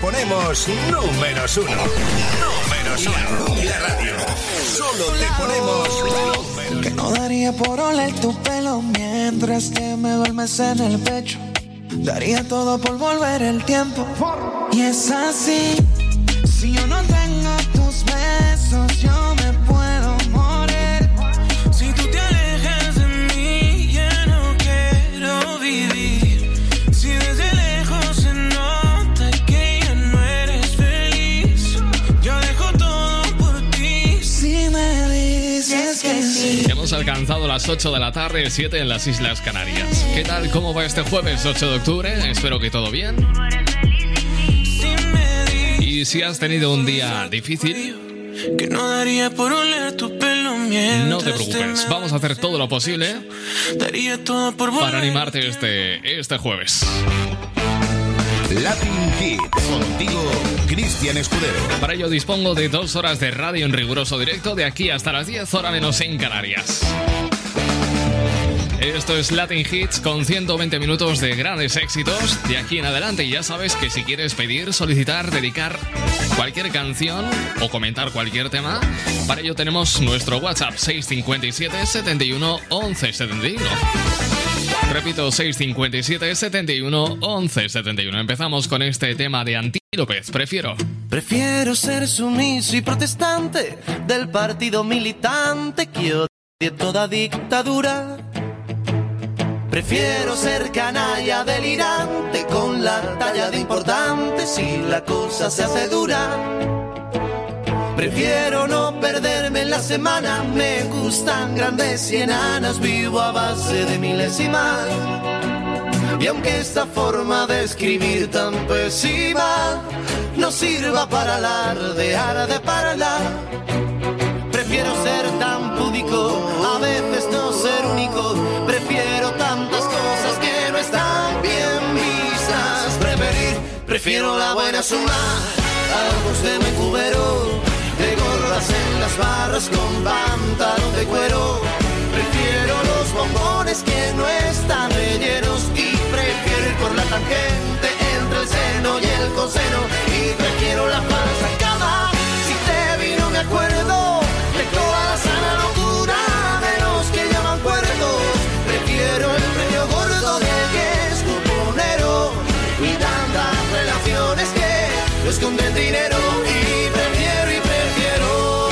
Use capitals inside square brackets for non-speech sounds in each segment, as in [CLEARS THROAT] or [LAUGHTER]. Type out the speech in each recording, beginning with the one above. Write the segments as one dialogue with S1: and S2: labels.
S1: ponemos números uno. Números uno. La radio. Solo te ponemos
S2: Que no daría por oler tu pelo mientras que me duermes en el pecho. Daría todo por volver el tiempo. Y es así. Si yo no tengo tus besos, yo
S3: las 8 de la tarde, 7 en las Islas Canarias. ¿Qué tal? ¿Cómo va este jueves 8 de octubre? Espero que todo bien. Y si has tenido un día difícil,
S2: Que no daría por oler tu pelo mientras
S3: no te preocupes. Vamos a hacer todo lo posible para animarte este, este jueves.
S1: Latin Hits. Contigo, Cristian Escudero.
S3: Para ello dispongo de dos horas de radio en riguroso directo de aquí hasta las 10 horas menos en Canarias. Esto es Latin Hits con 120 minutos de grandes éxitos de aquí en adelante. Ya sabes que si quieres pedir, solicitar, dedicar cualquier canción o comentar cualquier tema, para ello tenemos nuestro WhatsApp 657 71 11 71. Repito, 657 71 11 71. Empezamos con este tema de Antílopez. Prefiero.
S4: Prefiero ser sumiso y protestante del partido militante que odie toda dictadura. Prefiero ser canalla delirante con la talla de importante si la cosa se hace dura. Prefiero no perderme en la semana, me gustan grandes y enanas, vivo a base de milésimas. Y aunque esta forma de escribir tan pésima no sirva para alardear de parla, prefiero ser tan púdico, prefiero la buena suma, algo de me cubero, de gordas en las barras con pantalón de cuero. Prefiero los bombones que no están rellenos y prefiero ir por la tangente entre el seno y el coseno y prefiero la esconden dinero y prefiero y prefiero.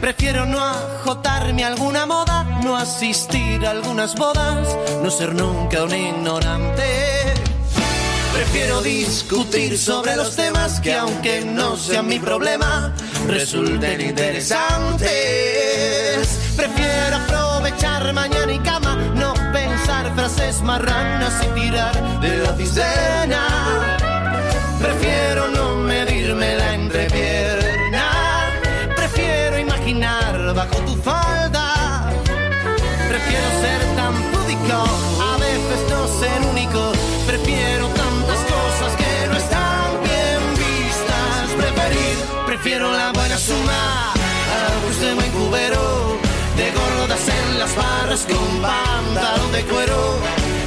S4: Prefiero no ajotarme a alguna moda, no asistir a algunas bodas, no ser nunca un ignorante. Prefiero discutir sobre los temas que aunque no sean mi problema, resulten interesantes. Prefiero aprovechar mañana y cama, no pensar frases marranas y tirar de la cisterna. Prefiero no medirme la entrepierna. Prefiero imaginar bajo tu falda. Prefiero ser tan púdico, barras con pantalón de cuero.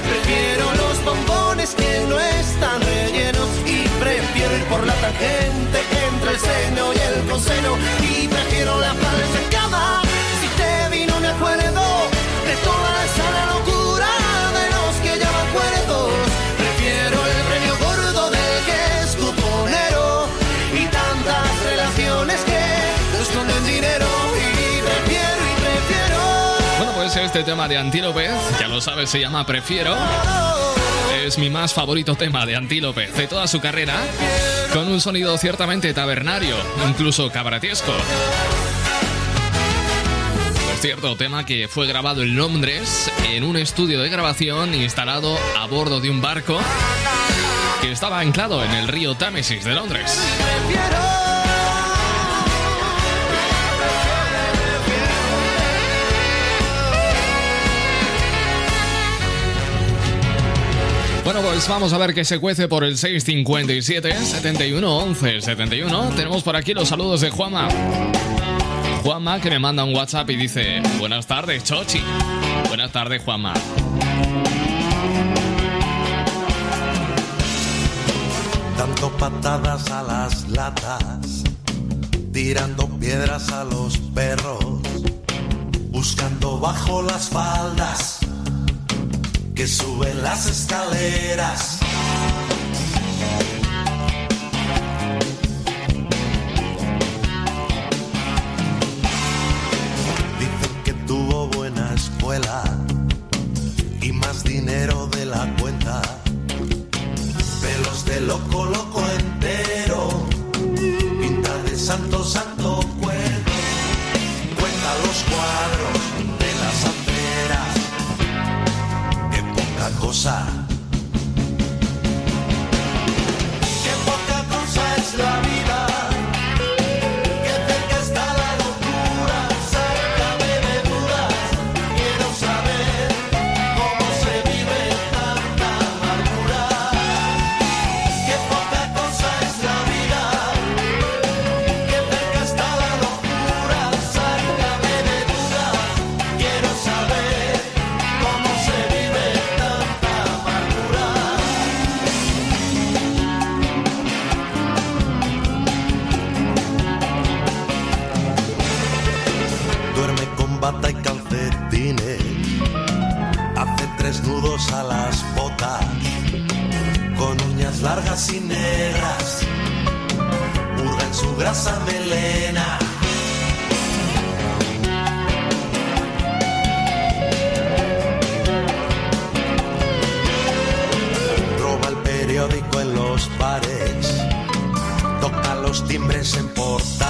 S4: Prefiero los bombones que no están rellenos y prefiero ir por la tangente entre el seno y el coseno y prefiero la falsa cama. Si te vi no me acuerdo de toda
S3: este tema de Antílope, ya lo sabes, se llama Prefiero. Es mi más favorito tema de Antílope de toda su carrera, con un sonido ciertamente tabernario, incluso cabaretesco. Por cierto, tema que fue grabado en Londres en un estudio de grabación instalado a bordo de un barco que estaba anclado en el río Támesis de Londres. Bueno, pues vamos a ver qué se cuece por el 657 71 11 71. Tenemos por aquí los saludos de Juanma. Juanma que me manda un WhatsApp y dice: Buenas tardes, Chochi. Buenas tardes, Juanma.
S5: Dando patadas a las latas, tirando piedras a los perros, buscando bajo las faldas que sube las escaleras. Dicen que tuvo buena escuela y más dinero de la cuenta. Pelos de loco, loco entero, pinta de santo, santo. usar. cocineras, hurgan su grasa melena. Roba el periódico en los bares, toca los timbres en
S4: porta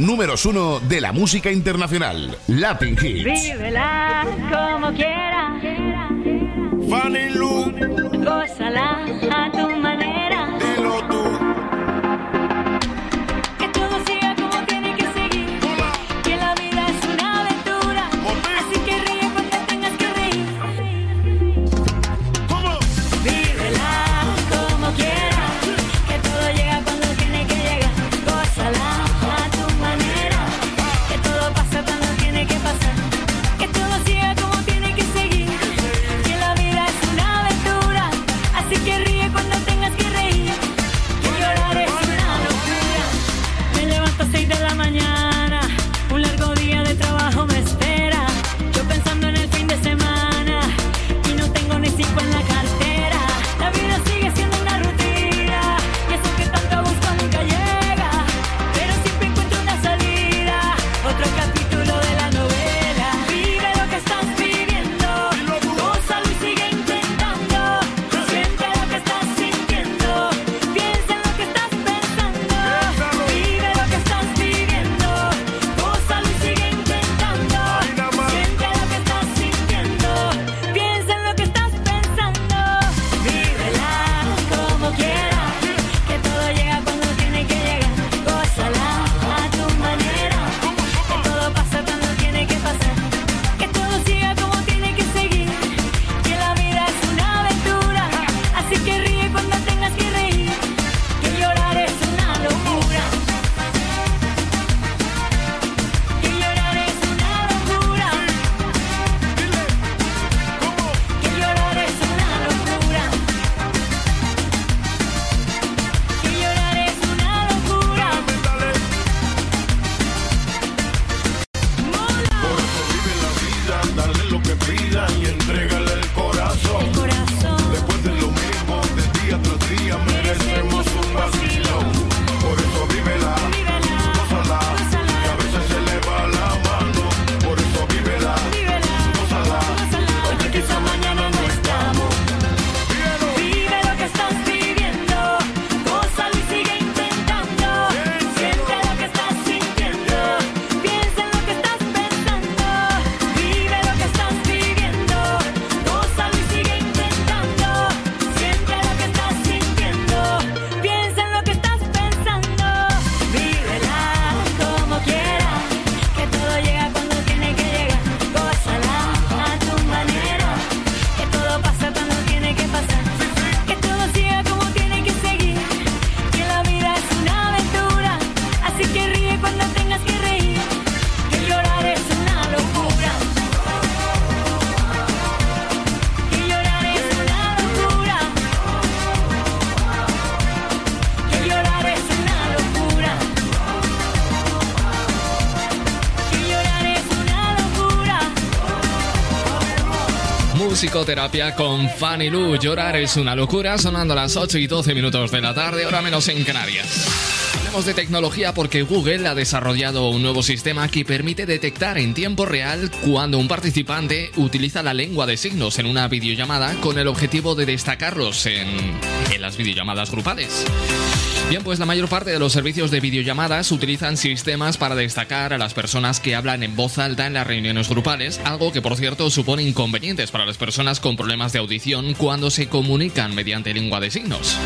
S4: números uno de la música internacional, Latin Hits.
S6: Vívela como quieras.
S5: Fanny Lu.
S6: Gózala a tu manera.
S3: Musicoterapia con Fanny Lu. Llorar es una locura, sonando a las 8 y 12 minutos de la tarde, ahora menos en Canarias. Hablemos de tecnología porque Google ha desarrollado un nuevo sistema que permite detectar en tiempo real cuando un participante utiliza la lengua de signos en una videollamada con el objetivo de destacarlos en las videollamadas grupales. Bien, pues la mayor parte de los servicios de videollamadas utilizan sistemas para destacar a las personas que hablan en voz alta en las reuniones grupales, algo que por cierto supone inconvenientes para las personas con problemas de audición cuando se comunican mediante lengua de signos.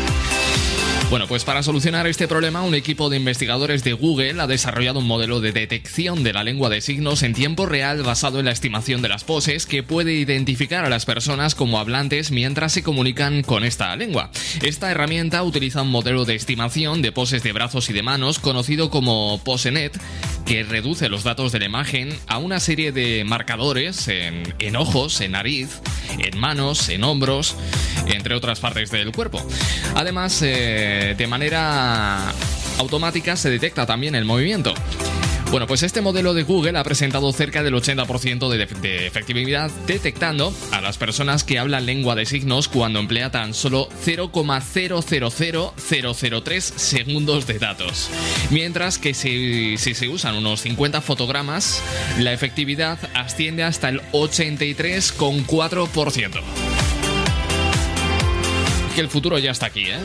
S3: Bueno, pues para solucionar este problema, un equipo de investigadores de Google ha desarrollado un modelo de detección de la lengua de signos en tiempo real basado en la estimación de las poses que puede identificar a las personas como hablantes mientras se comunican con esta lengua. Esta herramienta utiliza un modelo de estimación de poses de brazos y de manos conocido como PoseNet que reduce los datos de la imagen a una serie de marcadores en, en ojos, en nariz, en manos, en hombros, entre otras partes del cuerpo. Además, eh, de manera automática se detecta también el movimiento. Bueno, pues este modelo de Google ha presentado cerca del 80% de, efectividad detectando a las personas que hablan lengua de signos cuando emplea tan solo 0,000003 segundos de datos. Mientras que si, si se usan unos 50 fotogramas, la efectividad asciende hasta el 83,4%. Que el futuro ya está aquí, ¿eh?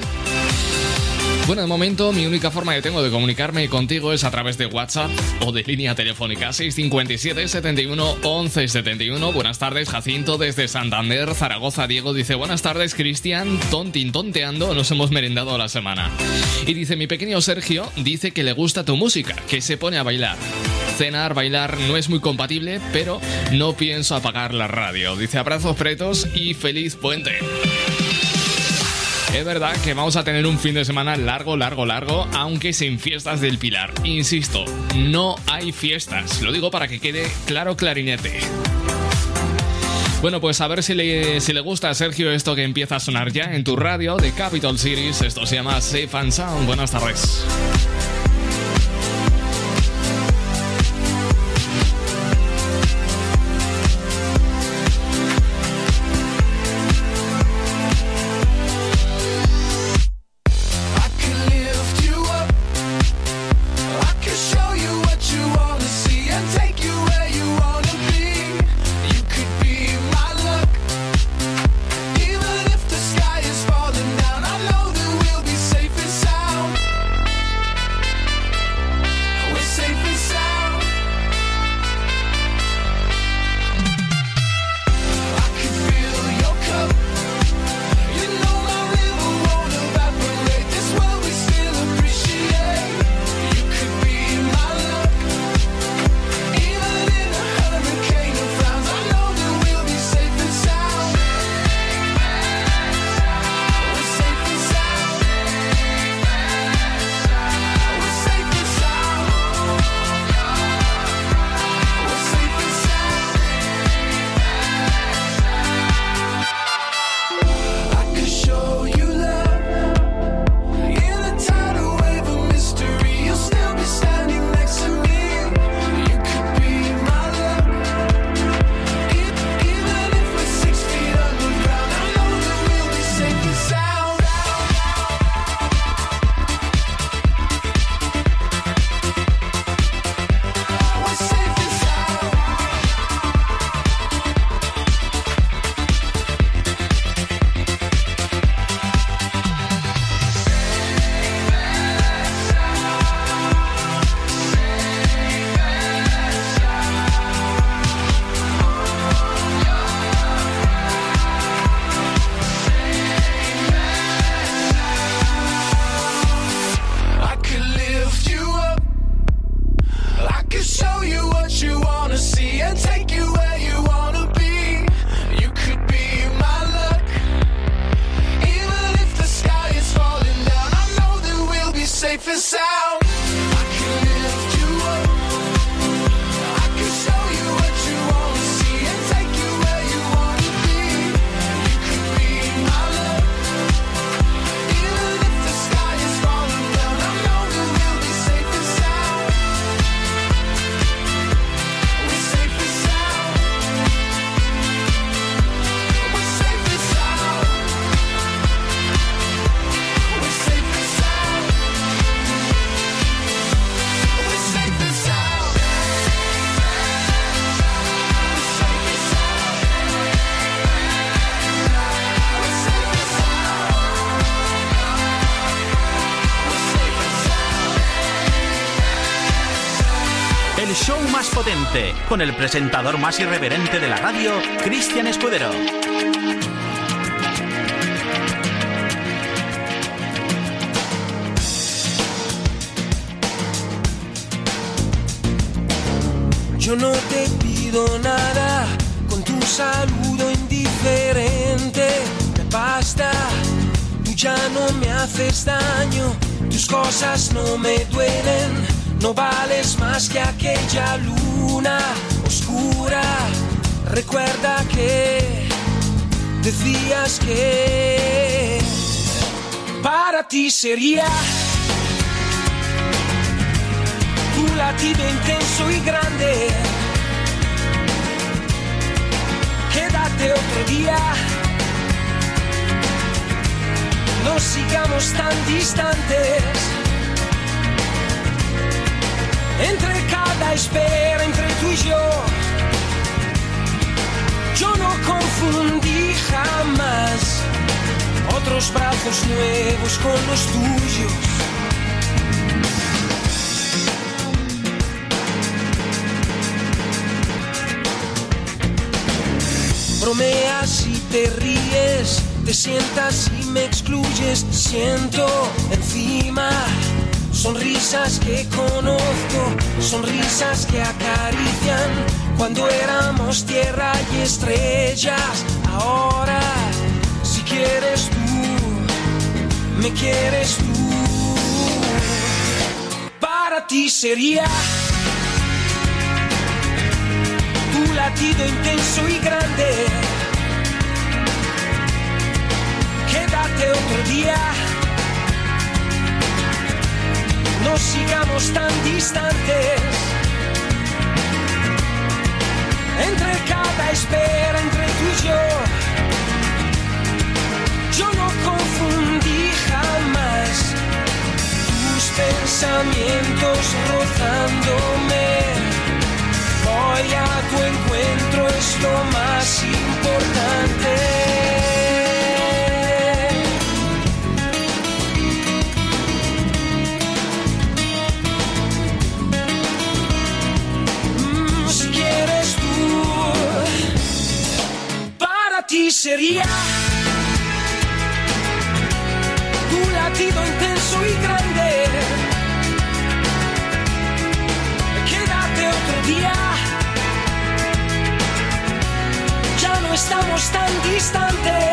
S3: Bueno, de momento mi única forma que tengo de comunicarme contigo es a través de WhatsApp o de línea telefónica 657 71 11 71. Buenas tardes, Jacinto desde Santander, Zaragoza. Diego dice, buenas tardes, Cristian, tontin tonteando, nos hemos merendado la semana. Y dice, mi pequeño Sergio dice que le gusta tu música, que se pone a bailar. Cenar, bailar no es muy compatible, pero no pienso apagar la radio. Dice, abrazos pretos y feliz puente. Es verdad que vamos a tener un fin de semana largo, largo, largo, aunque sin fiestas del Pilar. Insisto, no hay fiestas. Lo digo para que quede claro clarinete. Bueno, pues a ver si le, si le gusta a Sergio esto que empieza a sonar ya en tu radio de Capital Series. Esto se llama Safe and Sound. Buenas tardes.
S7: Con el presentador más irreverente de la radio, Cristian Escudero.
S8: Yo no te pido nada con tu saludo indiferente. Me basta, tú ya no me haces daño, tus cosas no me duelen. No vales más que aquella luna oscura. Recuerda que decías que para ti sería tu latido intenso y grande. Quédate otro día. No sigamos tan distantes. Espera, entre tú y yo. Yo no confundí jamás otros brazos nuevos con los tuyos. bromeas y te ríes, te sientas y me excluyes, siento encima sonrisas que conozco, sonrisas que acarician cuando éramos tierra y estrellas. Ahora, si quieres tú, me quieres tú, para ti sería tu latido intenso y grande. Quédate otro día. No sigamos tan distantes. Entre cada espera, entre tú y yo. Yo no confundí jamás tus pensamientos rozándome. Voy a tu encuentro, es lo más importante. Sería tu latido intenso y grande. Quédate otro día. Ya no estamos tan distantes.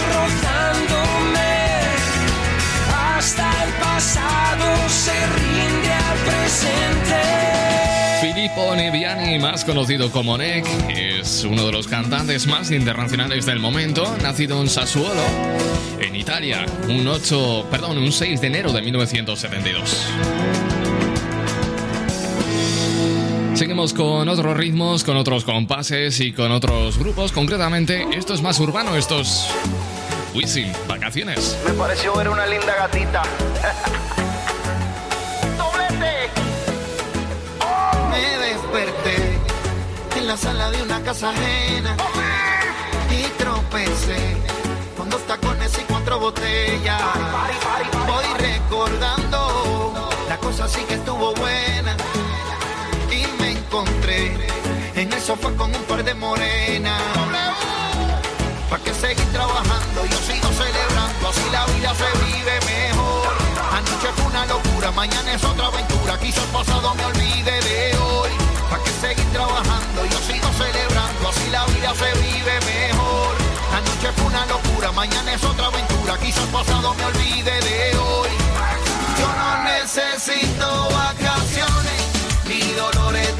S8: Rozándome. Hasta el pasado se rinde al presente.
S3: Filippo Neviani, más conocido como Nick, es uno de los cantantes más internacionales del momento, nacido en Sassuolo, en Italia, un 8, perdón, un 6 de enero de 1972. Seguimos con otros ritmos, con otros compases y con otros grupos. Concretamente, esto es más urbano, esto es Wisin, vacaciones.
S9: Me pareció ver una linda gatita. Doblete.
S10: Me desperté en la sala de una casa ajena y tropecé con dos tacones y cuatro botellas. Voy recordando, la cosa sí que estuvo buena y me encontré en el sofá con un par de morenas. ¿Para que seguir trabajando? Yo sigo celebrando, así la vida se vive mejor. Anoche fue una locura, mañana es otra aventura. Quizás pasado me olvide de hoy. ¿Para que seguir trabajando? Yo sigo celebrando, así la vida se vive mejor. Anoche fue una locura, mañana es otra aventura. Quizás pasado me olvide de hoy. Yo no necesito vacaciones ni dolores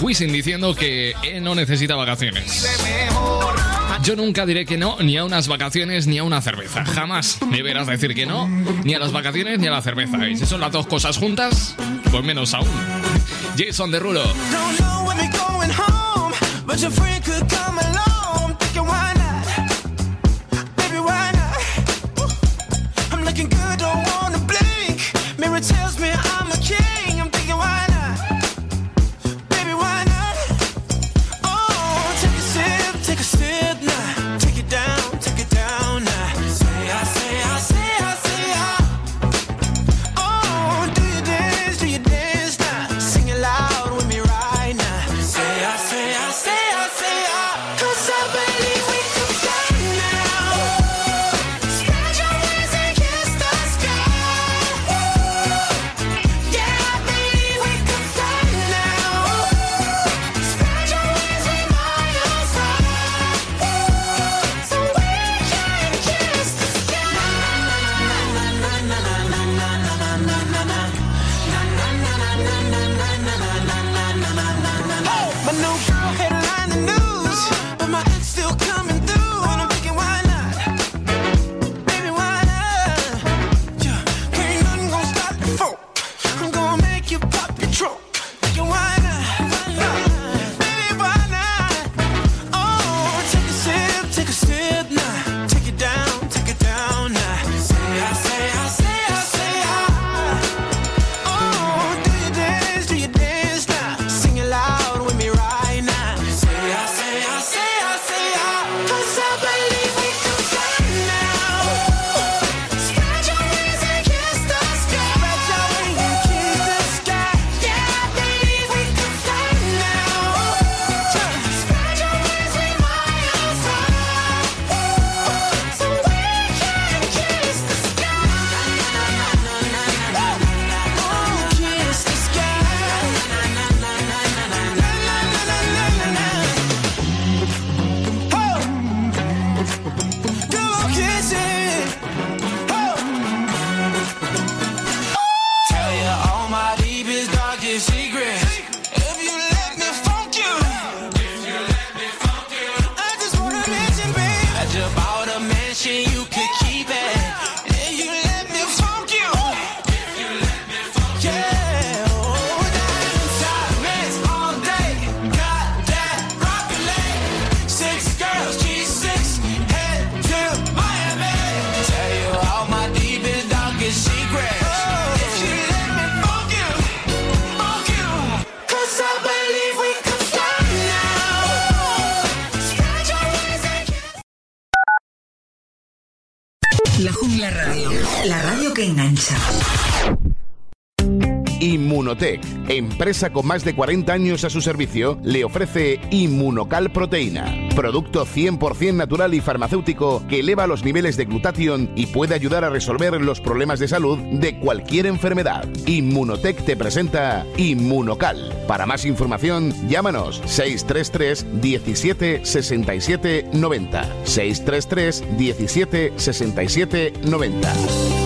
S3: Wisin diciendo que él no necesita vacaciones. Yo nunca diré que no ni a unas vacaciones ni a una cerveza. Jamás me verás decir que no ni a las vacaciones ni a la cerveza. Y si son las dos cosas juntas, pues menos aún. Jason Derulo.
S11: Empresa con más de 40 años a su servicio, le ofrece Inmunocal Proteína, producto 100% natural y farmacéutico que eleva los niveles de glutatión y puede ayudar a resolver los problemas de salud de cualquier enfermedad. Inmunotech te presenta Inmunocal. Para más información, llámanos 633 17 67 90. 633 17 67 90.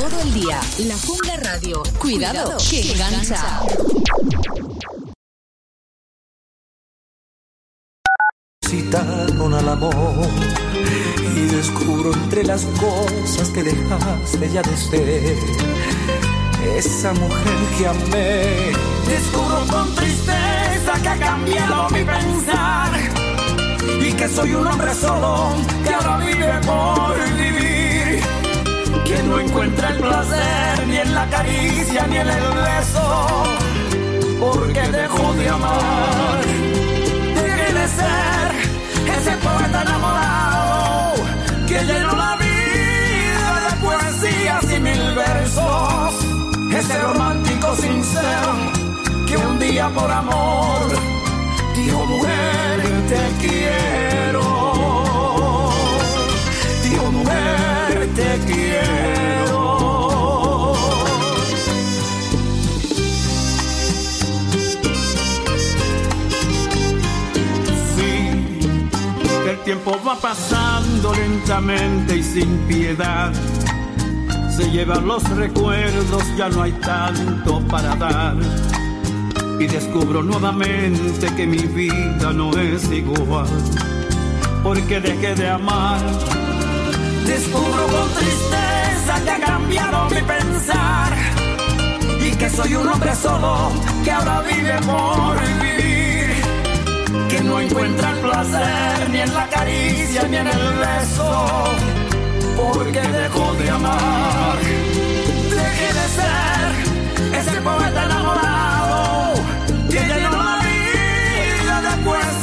S12: todo el día. La Jungla Radio. Cuidado, que engancha.
S13: Que
S14: mi vida no es igual. Porque dejé de amar. Descubro con tristeza que ha cambiado mi pensar. Y que soy un hombre solo que ahora vive por vivir. Que no encuentra el placer ni en la caricia ni en el beso porque dejó de amar. Dejé de ser ese poeta enamorado vida de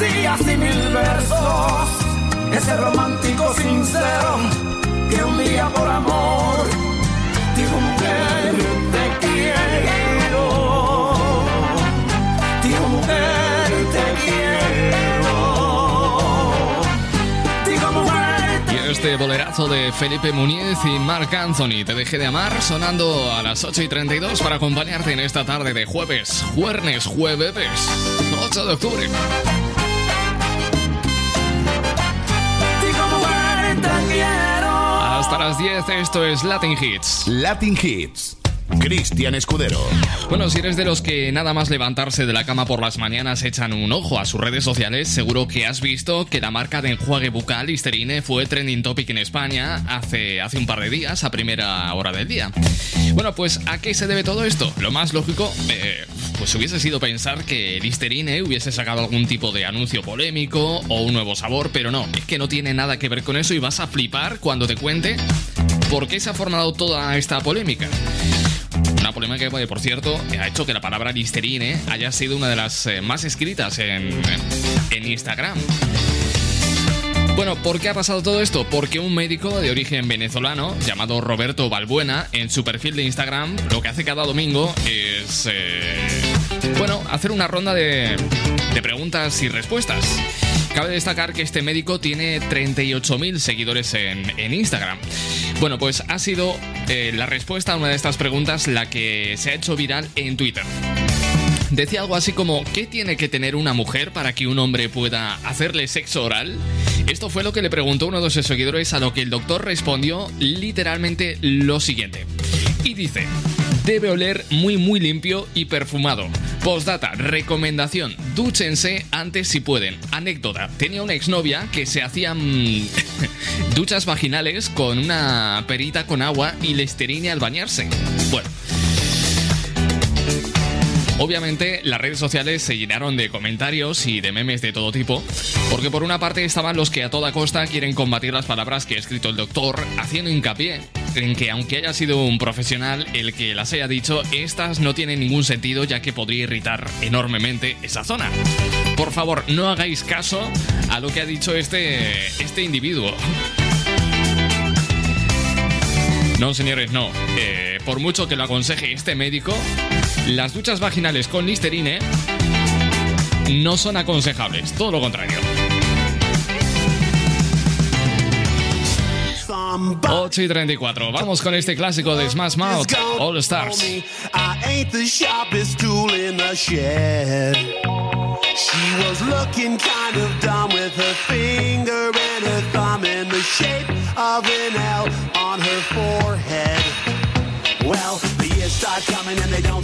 S14: poesías y mil versos. Ese romántico sincero que un día por amor dijo mujer te quiero. Dijo mujer te quiero.
S3: Y este bolerazo de Felipe Muñiz y Marc Anthony, Te dejé de amar, sonando a las 8 y 32 para acompañarte en esta tarde de jueves, jueves, jueves, 8 de octubre. Hasta las 10, esto es Latin Hits.
S1: Latin Hits. Cristian Escudero.
S3: Bueno, si eres de los que nada más levantarse de la cama por las mañanas echan un ojo a sus redes sociales, seguro que has visto que la marca de enjuague bucal Listerine fue trending topic en España hace, hace un par de días, a primera hora del día. Bueno, pues ¿a qué se debe todo esto? Lo más lógico, eh, pues hubiese sido pensar que Listerine hubiese sacado algún tipo de anuncio polémico o un nuevo sabor, pero no, es que no tiene nada que ver con eso y vas a flipar cuando te cuente por qué se ha formado toda esta polémica. Una polémica que, por cierto, ha hecho que la palabra Listerine haya sido una de las eh, más escritas en, en Instagram. Bueno, ¿por qué ha pasado todo esto? Porque un médico de origen venezolano llamado Roberto Balbuena en su perfil de Instagram lo que hace cada domingo es, eh, bueno, hacer una ronda de, de preguntas y respuestas. Cabe destacar que este médico tiene 38.000 seguidores en, Instagram. Bueno, pues ha sido eh, la respuesta a una de estas preguntas la que se ha hecho viral en Twitter. Decía algo así como, ¿qué tiene que tener una mujer para que un hombre pueda hacerle sexo oral? Esto fue lo que le preguntó uno de sus seguidores a lo que el doctor respondió literalmente lo siguiente. Y dice, debe oler muy muy limpio y perfumado. Postdata, recomendación, dúchense antes si pueden. Anécdota, tenía una exnovia que se hacía mm, [LAUGHS] duchas vaginales con una perita con agua y listerine al bañarse. Bueno. Obviamente las redes sociales se llenaron de comentarios y de memes de todo tipo, porque por una parte estaban los que a toda costa quieren combatir las palabras que ha escrito el doctor, haciendo hincapié en que aunque haya sido un profesional el que las haya dicho, estas no tienen ningún sentido ya que podría irritar enormemente esa zona. Por favor, no hagáis caso a lo que ha dicho este, este individuo. No, señores, no. Eh, por mucho que lo aconseje este médico, las duchas vaginales con Listerine no son aconsejables, todo lo contrario. 8 y 34. Vamos con este clásico de Smash Mouth, All Stars.
S15: She was looking kind of dumb with her finger and her thumb in the shape of an L on her forehead. Well, the years start coming and they don't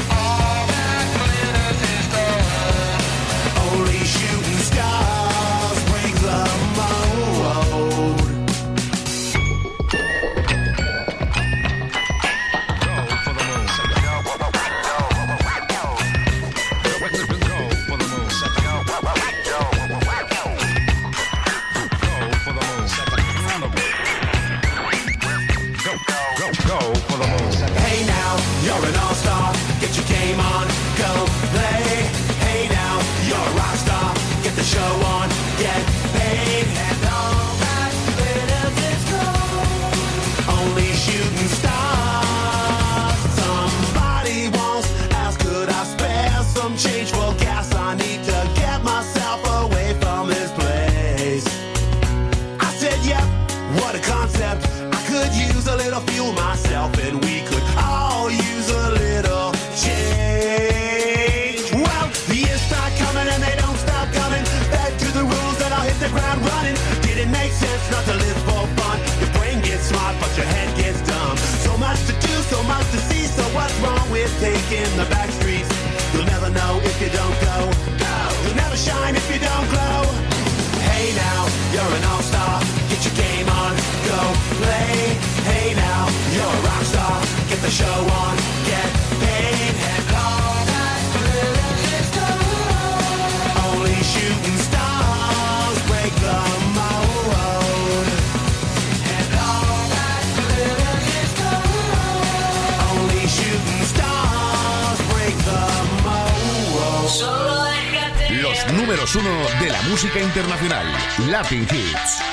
S1: Números uno de la música internacional, Latin Hits.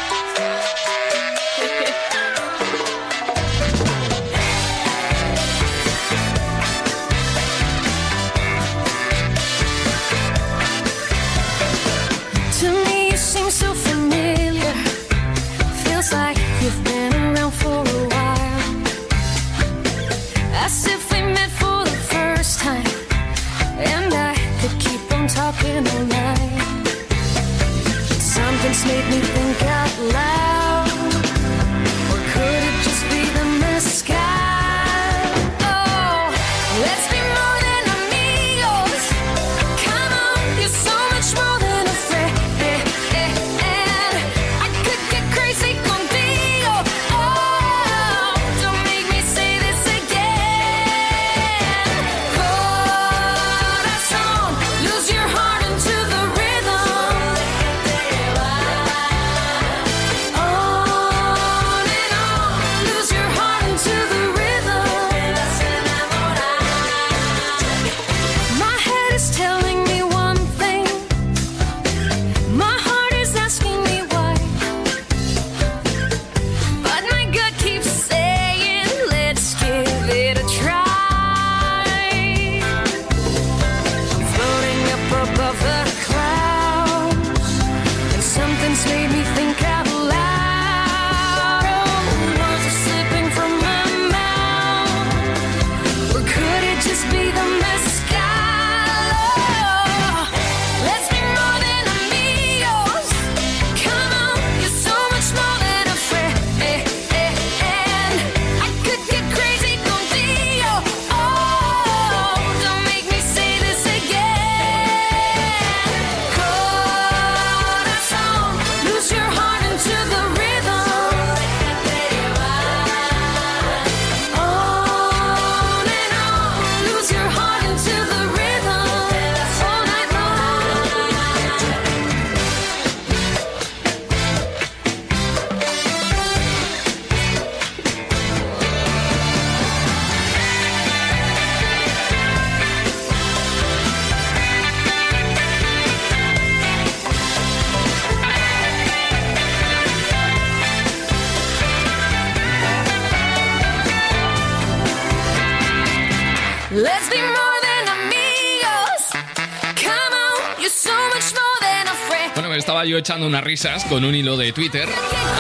S3: Echando unas risas con un hilo de Twitter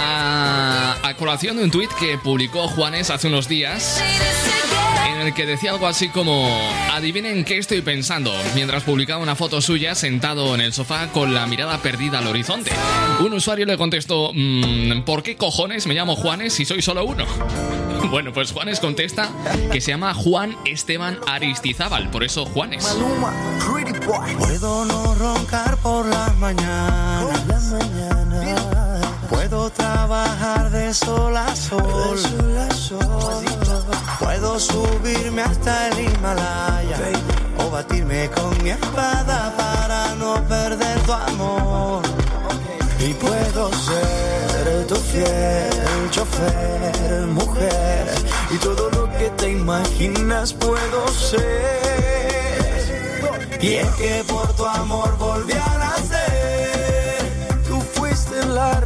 S3: a, colación de un tweet que publicó Juanes hace unos días en el que decía algo así como adivinen qué estoy pensando mientras publicaba una foto suya sentado en el sofá con la mirada perdida al horizonte. Un usuario le contestó "Mm, ¿por qué cojones me llamo Juanes si soy solo uno? [LAUGHS] Bueno, pues Juanes contesta que se llama Juan Esteban Aristizábal, por eso Juanes.
S12: Puedo trabajar de sol a sol. Puedo subirme hasta el Himalaya. O batirme con mi espada para no perder tu amor. Y puedo ser tu fiel chofer, mujer, y todo lo que te imaginas puedo ser. Y es que por tu amor volví a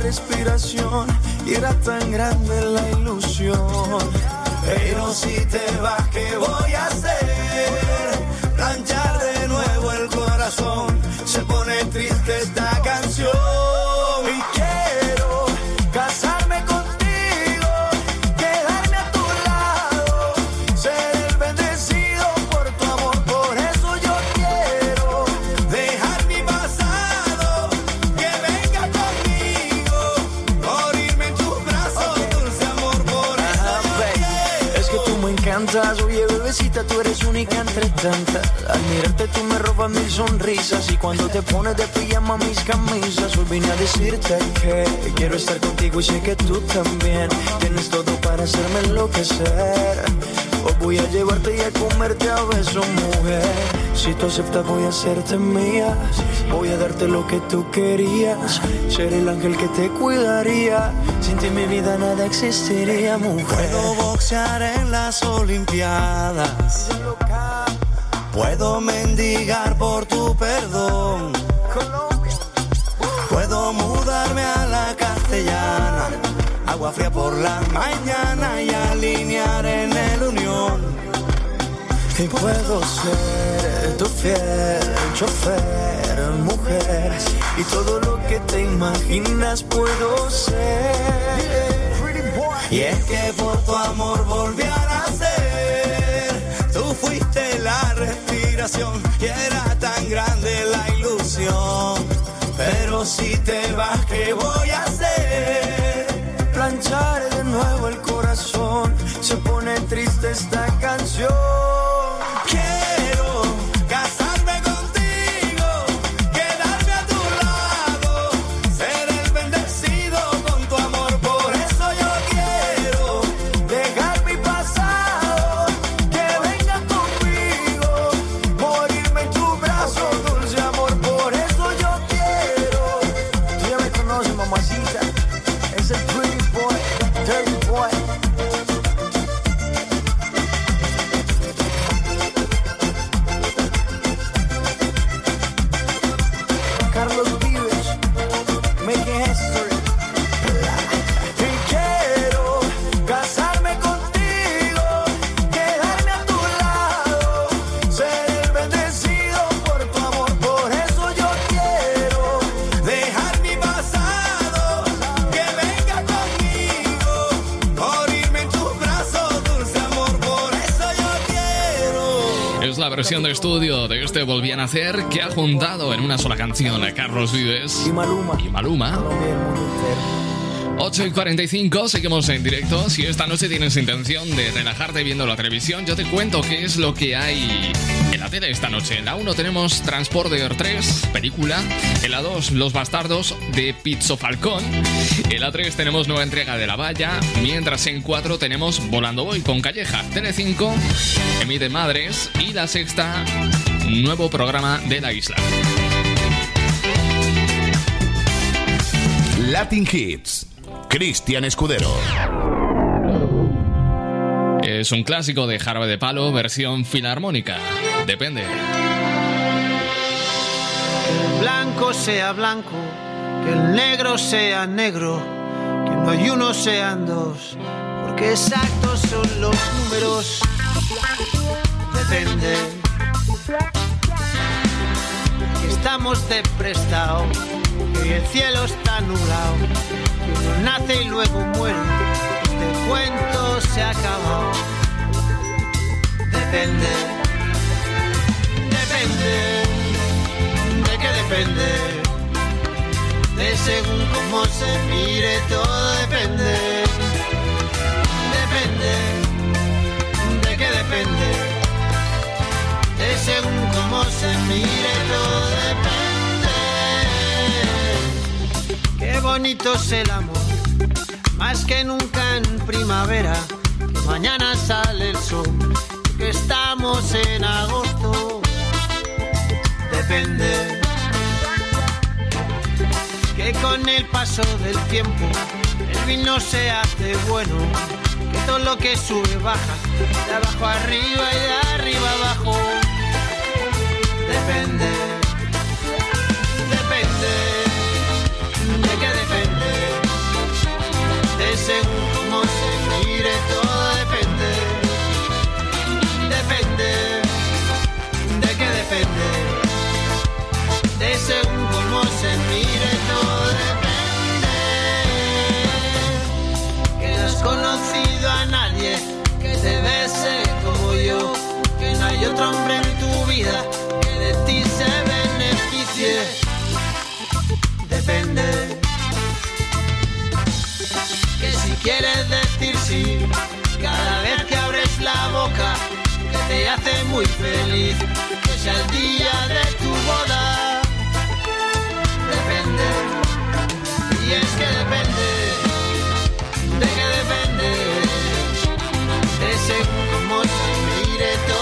S12: respiración y era tan grande la ilusión. Pero si te vas, ¿qué voy a hacer? Planchar de nuevo el corazón. Se pone triste esta
S16: tú eres única entre tantas. Al mirarte tú me robas mil sonrisas y cuando te pones de pijama mis camisas, hoy vine a decirte que quiero estar contigo y sé que tú también tienes todo para hacerme enloquecer. Hoy voy a llevarte y a comerte a besos, mujer. Si tú aceptas voy a hacerte mía, voy a darte lo que tú querías, ser el ángel que te cuidaría. Sin ti mi vida nada existiría, mujer.
S12: Puedo boxear en las Olimpiadas. Puedo mendigar por tu perdón. Puedo mudarme a la castellana. Agua fría por la mañana y alinear en.
S16: Y puedo ser tu fiel chofer, mujer. Y todo lo que te imaginas puedo ser.
S12: Y es que por tu amor volví a nacer. Tú fuiste la respiración y era tan grande la ilusión. Pero si te vas, ¿qué voy a hacer?
S16: Planchar de nuevo el corazón. Se pone triste esta canción.
S3: Versión de estudio de este Volví a Nacer que ha juntado en una sola canción a Carlos Vives y Maluma. 8 y 45, seguimos en directo. Si esta noche tienes intención de relajarte viendo la televisión, yo te cuento qué es lo que hay tele esta noche. En la 1 tenemos Transporter 3, película. En la 2, Los Bastardos de Pizzo Falcón. En la 3 tenemos nueva entrega de La Valla. Mientras en 4 tenemos Volando Voy con Calleja. Tele 5 emite Madres. Y la sexta, nuevo programa de la isla.
S11: Latin Hits. Cristian Escudero.
S3: Es un clásico de Jarabe de Palo, versión filarmónica. Depende.
S12: el blanco sea blanco, que el negro sea negro, que no hay uno sean dos, porque exactos son los números. Depende. Que
S4: estamos de que el cielo está nublado, que uno nace y luego muere, este cuento se acabado. Depende, depende, de qué depende, de según cómo se mire, todo depende, depende, de qué depende de según cómo se mire todo depende. Qué bonito es el amor, más que nunca en primavera. que Mañana sale el sol, que estamos en agosto. Depende. Que con el paso del tiempo el vino se hace bueno. Que todo lo que sube baja, de abajo arriba y de arriba abajo. Depende, según cómo se mire, todo depende, depende, de qué depende, de según cómo se mire, todo depende, que no has conocido a nadie que te bese como yo, que no hay otro hombre te hace muy feliz, que sea el día de tu boda. Depende. Y es que depende. De que depende. De según cómo se todo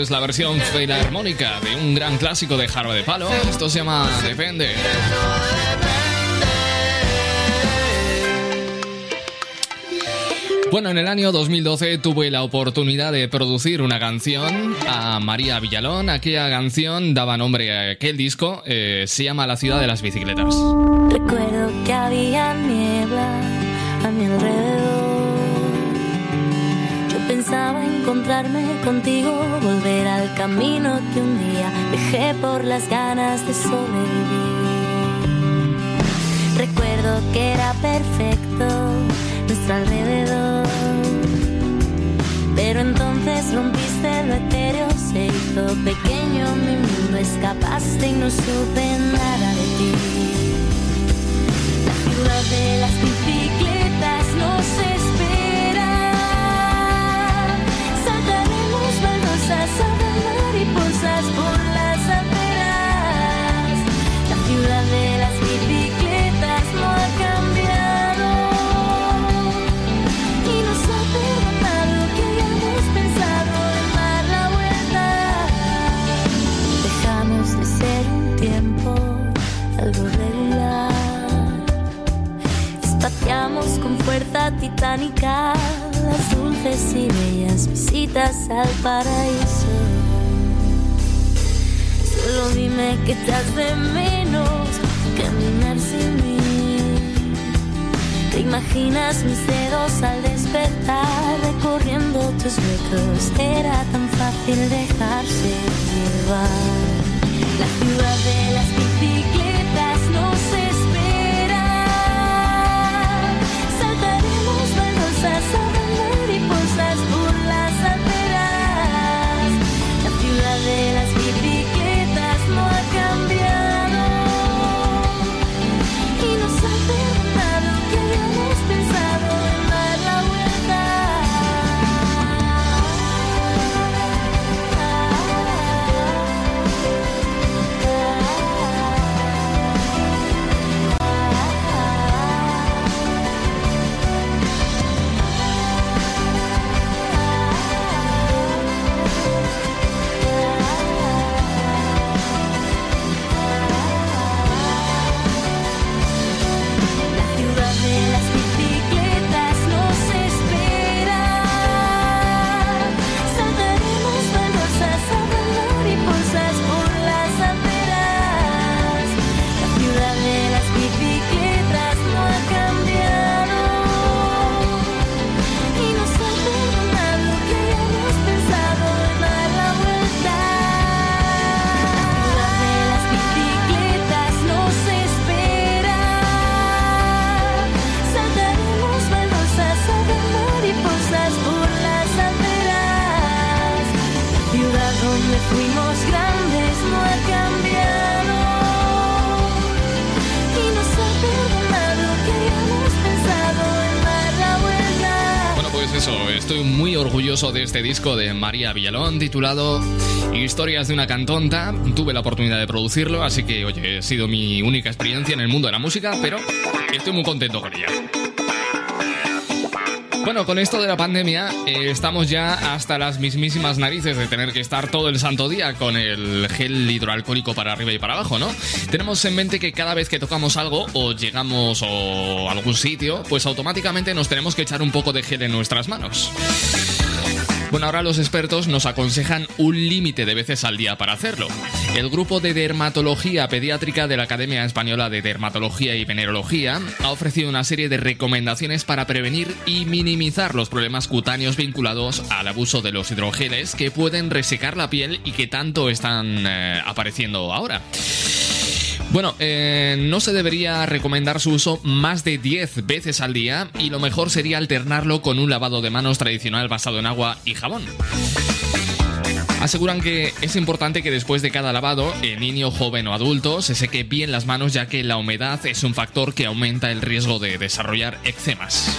S3: Es la versión filarmónica de un gran clásico de Jaro de Palo. Esto se llama Depende. Bueno, en el año 2012 tuve la oportunidad de producir una canción a María Villalón. Aquella canción daba nombre a aquel disco. eh, se llama La ciudad de las bicicletas.
S17: Recuerdo que había niebla a mi alrededor. Encontrarme contigo, volver al camino que un día dejé por las ganas de sobrevivir. Recuerdo que era perfecto nuestro alrededor. Pero entonces rompiste lo etéreo, se hizo pequeño mi mundo, escapaste y no supe nada de ti. La ciudad de las bicicletas baldosas, habrá mariposas por las aceras. La ciudad de las bicicletas no ha cambiado y nos ha perdonado que hayamos pensado en dar la vuelta. Dejamos de ser un tiempo algo regular. Espaciamos con fuerza titánica las dulces y bellas visitas al paraíso. Que estás de menos caminar sin mí. Te imaginas mis dedos al despertar recorriendo tus huecos. Era tan fácil dejarse llevar. La ciudad de las
S3: Estoy muy orgulloso de este disco de María Villalón titulado Historias de una cantonta. Tuve la oportunidad de producirlo, así que, oye, ha sido mi única experiencia en el mundo de la música, pero estoy muy contento con ella. Bueno, con esto de la pandemia eh, estamos ya hasta las mismísimas narices de tener que estar todo el santo día con el gel hidroalcohólico para arriba y para abajo, ¿no? Tenemos en mente que cada vez que tocamos algo o llegamos o a algún sitio, pues automáticamente nos tenemos que echar un poco de gel en nuestras manos. Bueno, ahora los expertos nos aconsejan un límite de veces al día para hacerlo. El grupo de dermatología pediátrica de la Academia Española de Dermatología y Venerología ha ofrecido una serie de recomendaciones para prevenir y minimizar los problemas cutáneos vinculados al abuso de los hidrogeles que pueden resecar la piel y que tanto están eh, apareciendo ahora. Bueno, eh, no se debería recomendar su uso más de 10 veces al día y lo mejor sería alternarlo con un lavado de manos tradicional basado en agua y jabón. Aseguran que es importante que después de cada lavado, el niño, joven o adulto se seque bien las manos ya que la humedad es un factor que aumenta el riesgo de desarrollar eczemas.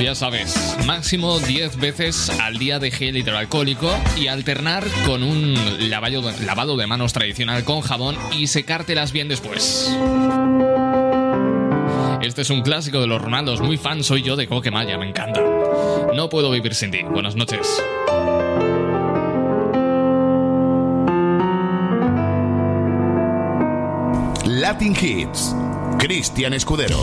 S3: Ya sabes, máximo 10 veces al día de gel hidroalcohólico y alternar con un lavado, lavado de manos tradicional con jabón y secártelas bien después. Este es un clásico de los Ronaldos, muy fan soy yo de Coquemaya, me encanta. No puedo vivir sin ti. Buenas noches.
S1: Latin Hits. Cristian Escudero.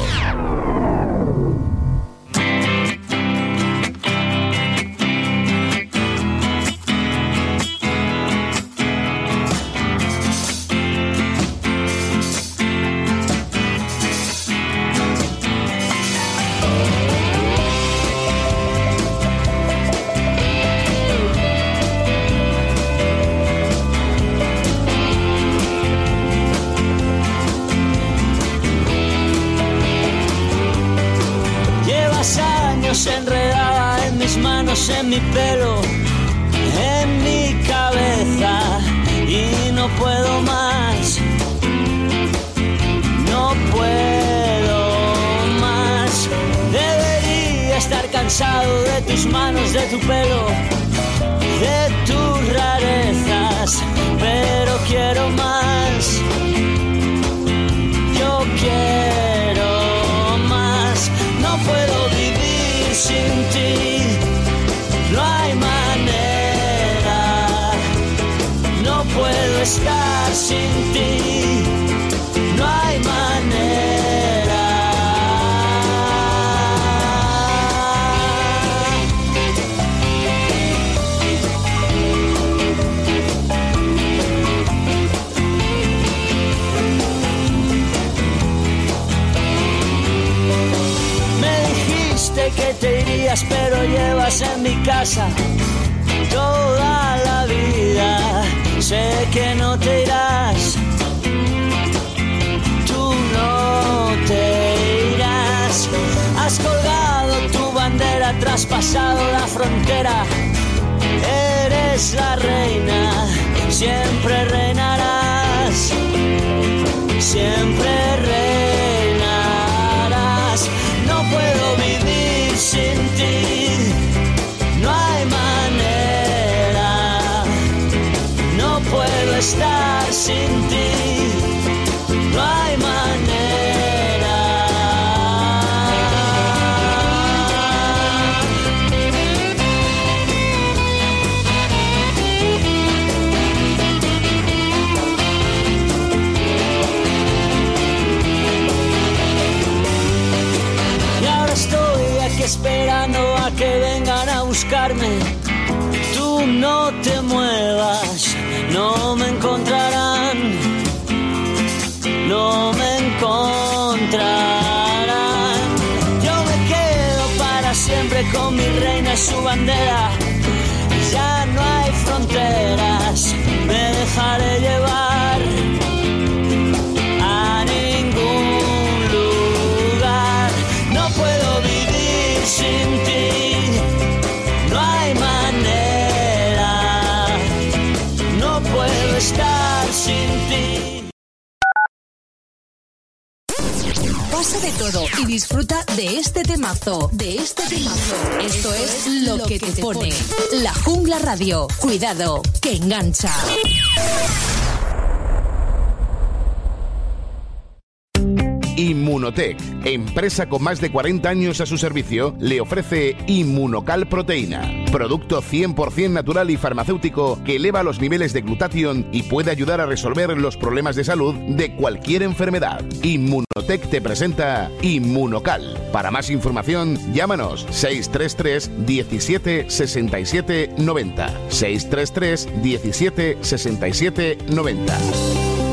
S18: Y
S12: disfruta de este temazo, de este temazo. Esto es lo que te pone. La Jungla Radio. Cuidado, que engancha.
S11: Inmunotech, empresa con más de 40 años a su servicio, le ofrece Inmunocal Proteína, producto 100% natural y farmacéutico que eleva los niveles de glutatión y puede ayudar a resolver los problemas de salud de cualquier enfermedad. Inmunotech te presenta Inmunocal. Para más información, llámanos 633 17 67 90. 633 17 67 90.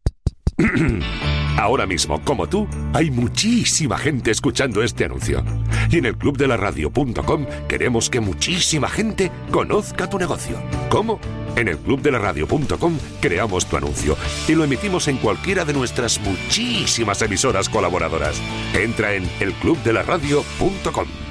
S19: [CLEARS THROAT]
S20: Ahora mismo, como tú, hay muchísima gente escuchando este anuncio. Y en el clubdelaradio.com queremos que muchísima gente conozca tu negocio. ¿Cómo? En el clubdelaradio.com creamos tu anuncio y lo emitimos en cualquiera de nuestras muchísimas emisoras colaboradoras. Entra en elclubdelaradio.com.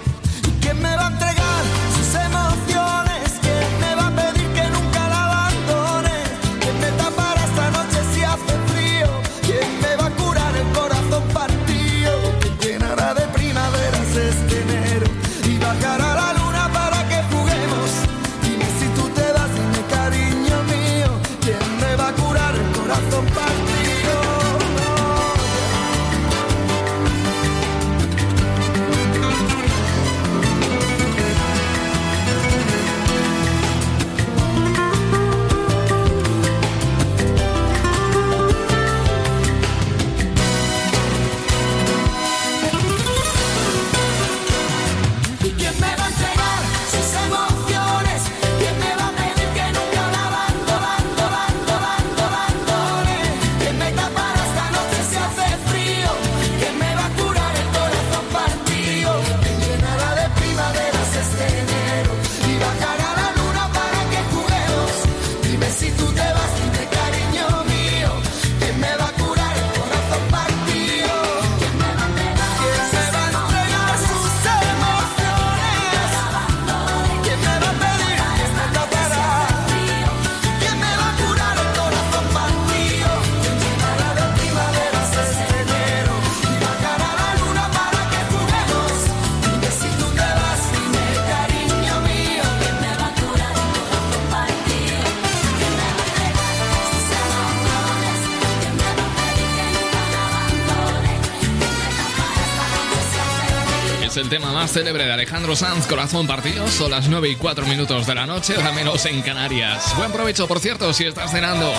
S3: Célebre de Alejandro Sanz, Corazón Partido. Son las 9 y 4 minutos de la noche, al menos en Canarias. Buen provecho, por cierto, si estás cenando.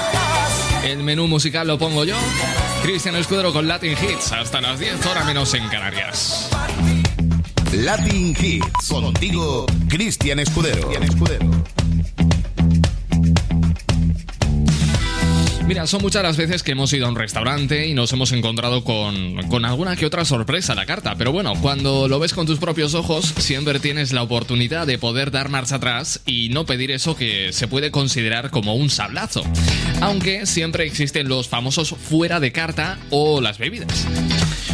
S3: El menú musical lo pongo yo. Cristian Escudero con Latin Hits, hasta las 10 horas menos en Canarias.
S1: Latin Hits. Contigo, Cristian Escudero.
S3: Mira, son muchas las veces que hemos ido a un restaurante y nos hemos encontrado con, con alguna que otra sorpresa a la carta. Pero bueno, cuando lo ves con tus propios ojos, siempre tienes la oportunidad de poder dar marcha atrás y no pedir eso que se puede considerar como un sablazo. Aunque siempre existen los famosos fuera de carta o las bebidas.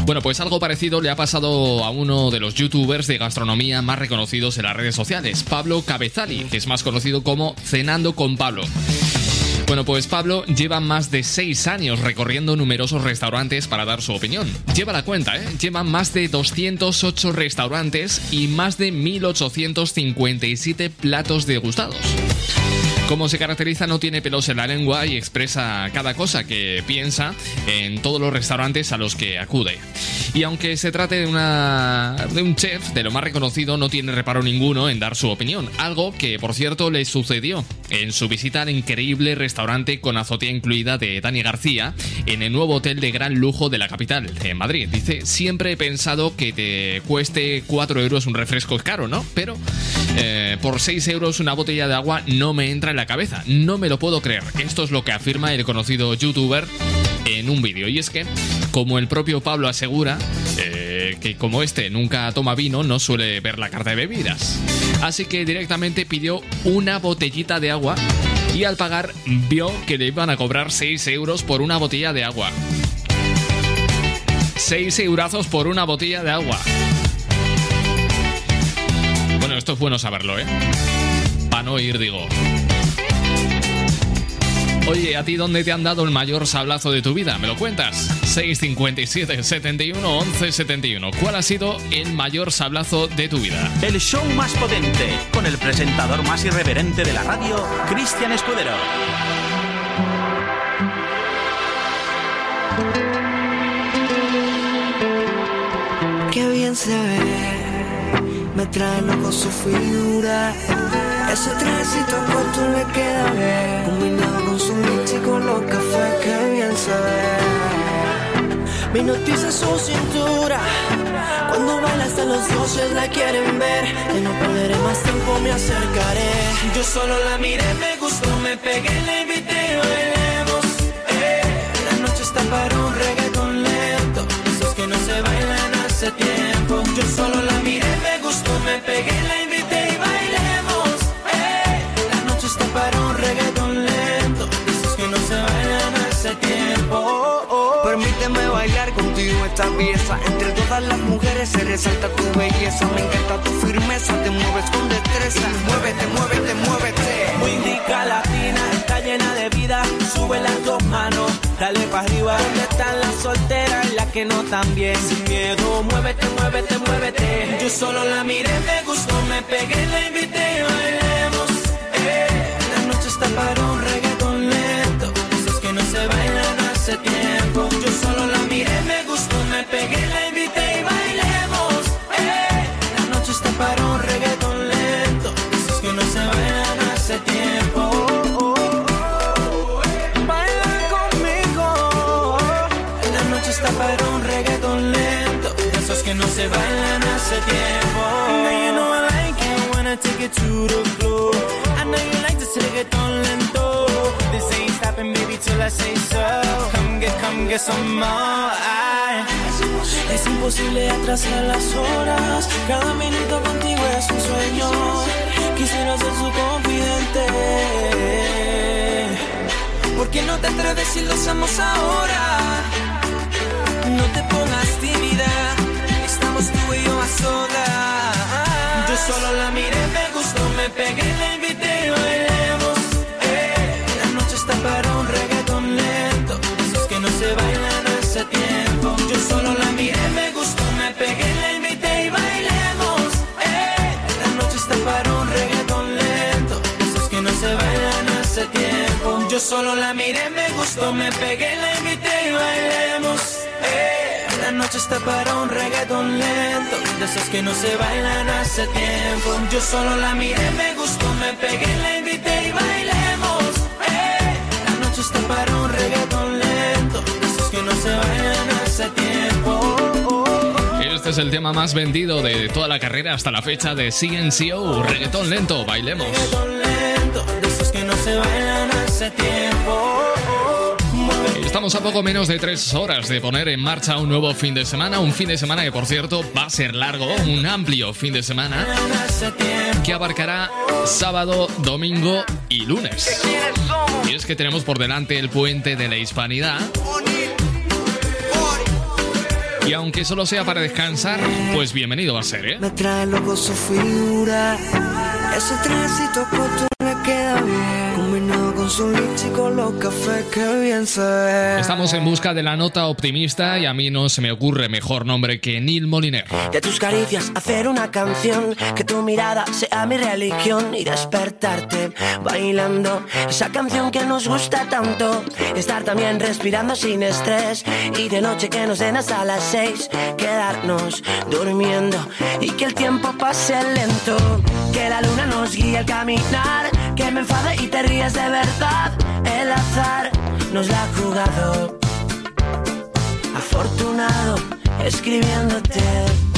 S3: Bueno, pues algo parecido le ha pasado a uno de los youtubers de gastronomía más reconocidos en las redes sociales, Pablo Cabezali, que es más conocido como Cenando con Pablo. Bueno, pues Pablo lleva más de 6 años recorriendo numerosos restaurantes para dar su opinión. Lleva la cuenta, ¿eh? Lleva más de 208 restaurantes y más de 1857 platos degustados. Como se caracteriza, no tiene pelos en la lengua y expresa cada cosa que piensa en todos los restaurantes a los que acude. Y aunque se trate de, una, un chef de lo más reconocido, no tiene reparo ninguno en dar su opinión. Algo que, por cierto, le sucedió en su visita al increíble restaurante con azotea incluida de Dani García en el nuevo hotel de gran lujo de la capital, de Madrid. Dice, siempre he pensado que te cueste 4 euros un refresco es caro, ¿no? Pero eh, por 6 euros una botella de agua no me entra en la cabeza. No me lo puedo creer. Esto es lo que afirma el conocido youtuber en un vídeo. Y es que, como el propio Pablo asegura, eh, que como este nunca toma vino, no suele ver la carta de bebidas. Así que directamente pidió una botellita de agua y al pagar vio que le iban a cobrar 6 euros por una botella de agua. 6 eurazos por una botella de agua. Bueno, esto es bueno saberlo, ¿eh? Para no ir, digo. Oye, ¿a ti dónde te han dado el mayor sablazo de tu vida? ¿Me lo cuentas? 657 71 11 71. ¿Cuál ha sido el mayor sablazo de tu vida?
S21: El show más potente, con el presentador más irreverente de la radio, Cristian Escudero.
S22: Qué bien se ve, me trae loco su figura. Ese trajecito corto le queda bien, combinado con su mix y con los cafés, qué bien se ve. Mi noticia su cintura, cuando baila hasta los dioses la quieren ver. Que no perderé más tiempo, me acercaré. Yo solo la miré, me gustó, me pegué, la invité bailemos. Eh, la noche está para un reggaeton lento, esos que no se bailan hace tiempo. Yo solo la miré, me gustó, me pegué, la invité para un reggaeton lento, esos que no se bailan hace tiempo. Permíteme bailar contigo esta pieza entre todas las mujeres se resalta tu belleza. Me encanta tu firmeza, te mueves con destreza. Muévete, muévete, muévete.
S23: Windica latina, está llena de vida. Sube las dos manos, dale para arriba. ¿Dónde están las solteras, las que no tan bien? Sin miedo, muévete, muévete, muévete. Yo solo la miré, me gustó, me pegué, la invité, bailemos. Está para un reggaetón lento. Esos que no se bailan hace tiempo. Yo solo la miré, me gustó, me pegué, la invité y bailemos. Eh. La noche está para un reggaetón lento. Esos que no se bailan hace tiempo. Baila conmigo. La noche está para un reggaetón lento. Que no se bailan hace tiempo. You know I like it when I take it to the floor. Know you like this reggaeton lento. This ain't stopping, baby, till I say so. Come get, come get some more. Ay. Es imposible atrasar las horas. Cada minuto contigo es un sueño. Quisiera ser su confidente. ¿Por qué no te atreves si lo hacemos ahora? No te pongas tímida. Estamos tú y yo a solas. Yo solo la miré, me gustó, me pegué, la tiempo. Yo solo la miré, me gustó, me pegué, la invité y bailemos. Eh, la noche está para un reggaetón lento. De esos que no se bailan hace tiempo. Yo solo la miré, me gustó, me pegué, la invité y bailemos. Eh, la noche está para un reggaetón lento. De esos que no se bailan hace tiempo.
S3: Este es el tema más vendido de toda la carrera hasta la fecha de CNCO. Reggaetón lento, bailemos.
S23: lento, de esos que no se bailan hace tiempo.
S3: Estamos a poco menos de tres horas de poner en marcha un nuevo fin de semana. Un fin de semana que, por cierto, va a ser largo. Un amplio fin de semana que abarcará sábado, domingo y lunes. Y es que tenemos por delante el puente de la hispanidad. Y aunque solo sea para descansar, pues bienvenido va a ser, ¿eh?
S22: Me trae loco su figura. Ese corto le queda bien. Combinado con su lips y con los cafés que bien se ve.
S3: Estamos en busca de la nota optimista y a mí no se me ocurre mejor nombre que Neil Moliner.
S22: De tus caricias hacer una canción, que tu mirada sea mi religión y despertarte bailando esa canción que nos gusta tanto. Estar también respirando sin estrés y de noche que nos den hasta las seis, quedarnos durmiendo y que el tiempo pase lento, que la luna nos guíe al caminar, que me enfade y te ríes de verdad. El azar nos la ha jugado, afortunado escribiéndote.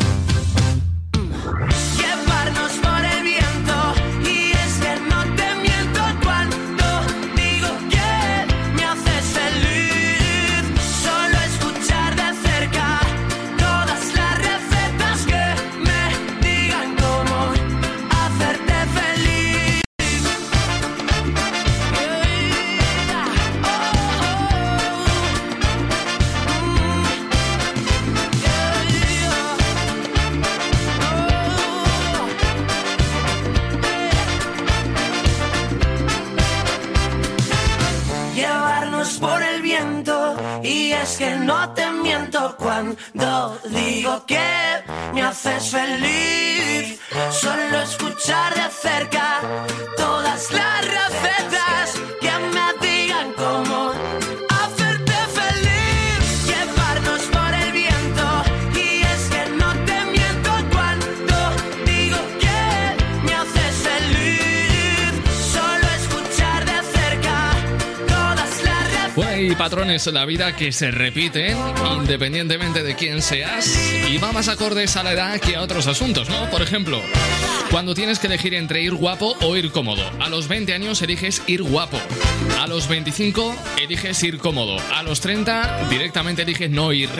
S22: Bye. Cuando digo que me haces feliz. Solo escuchar de cerca todas las recetas que
S3: patrones en la vida que se repiten independientemente de quién seas y va más acordes a la edad que a otros asuntos, ¿no? Por ejemplo, cuando tienes que elegir entre ir guapo o ir cómodo. A los 20 años eliges ir guapo. A los 25 eliges ir cómodo. A los 30 directamente eliges no ir. [LAUGHS]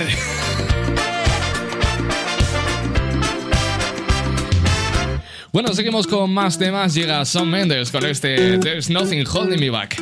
S3: Bueno, seguimos con más temas. Llega Son Mendes con este There's Nothing Holding Me Back.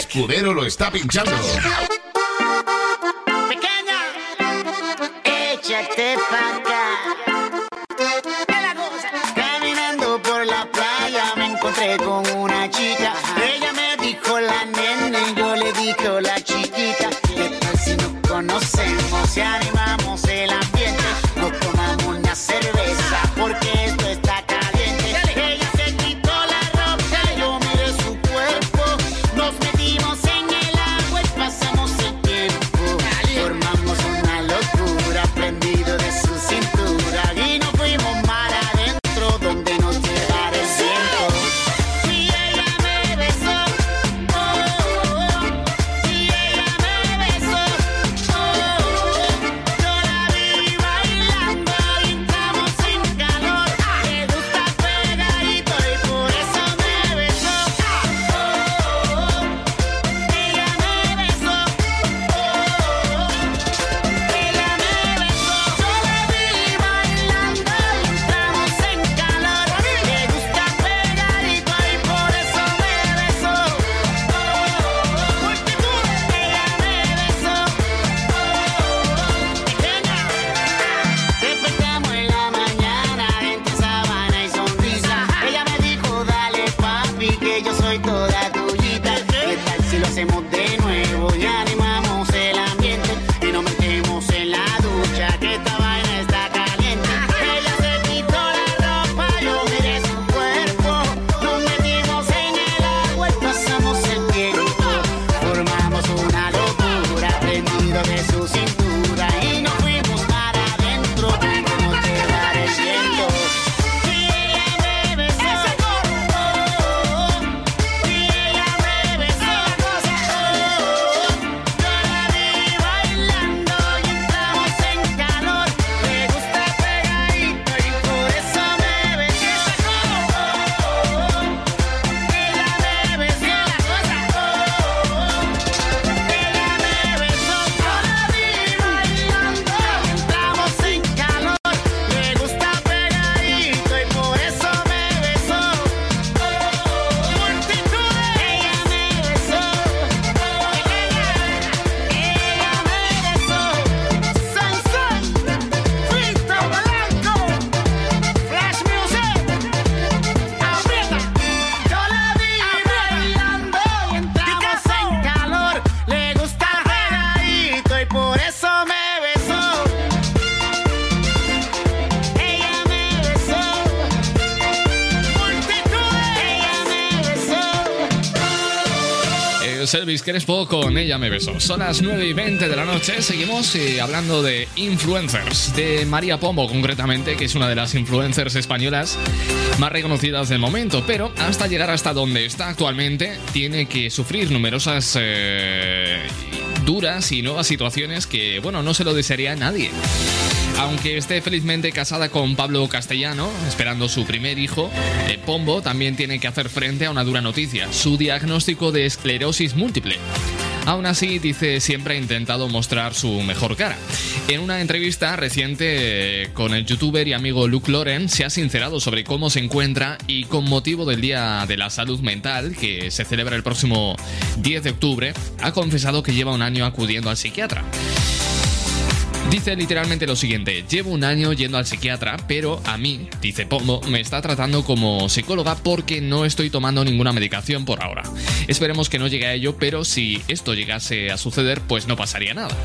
S1: Escudero lo está pinchando.
S24: Elvis Crespo con Ella me besó. Son las 9 y 20 de la noche. Seguimos eh, hablando de influencers, de María Pombo concretamente, que es una de las influencers españolas más reconocidas del momento. Pero hasta llegar hasta donde está actualmente, tiene que sufrir numerosas eh, duras y nuevas situaciones que, bueno, no se lo desearía a nadie. Aunque esté felizmente casada con Pablo Castellano, esperando su primer hijo, eh, Pombo también tiene que hacer frente a una dura noticia, su diagnóstico de esclerosis múltiple. Aún así, dice, siempre ha intentado mostrar su mejor cara. En una entrevista reciente eh, con el youtuber y amigo Luke Loren, se ha sincerado sobre cómo se encuentra y con motivo del Día de la Salud Mental, que se celebra el próximo 10 de octubre, ha confesado que lleva un año acudiendo al psiquiatra. Dice literalmente lo siguiente, llevo un año yendo al psiquiatra, pero a mí, dice Pombo, me está tratando como psicóloga porque no estoy tomando ninguna medicación por ahora. Esperemos que no llegue a ello, pero si esto llegase a suceder, pues no pasaría nada.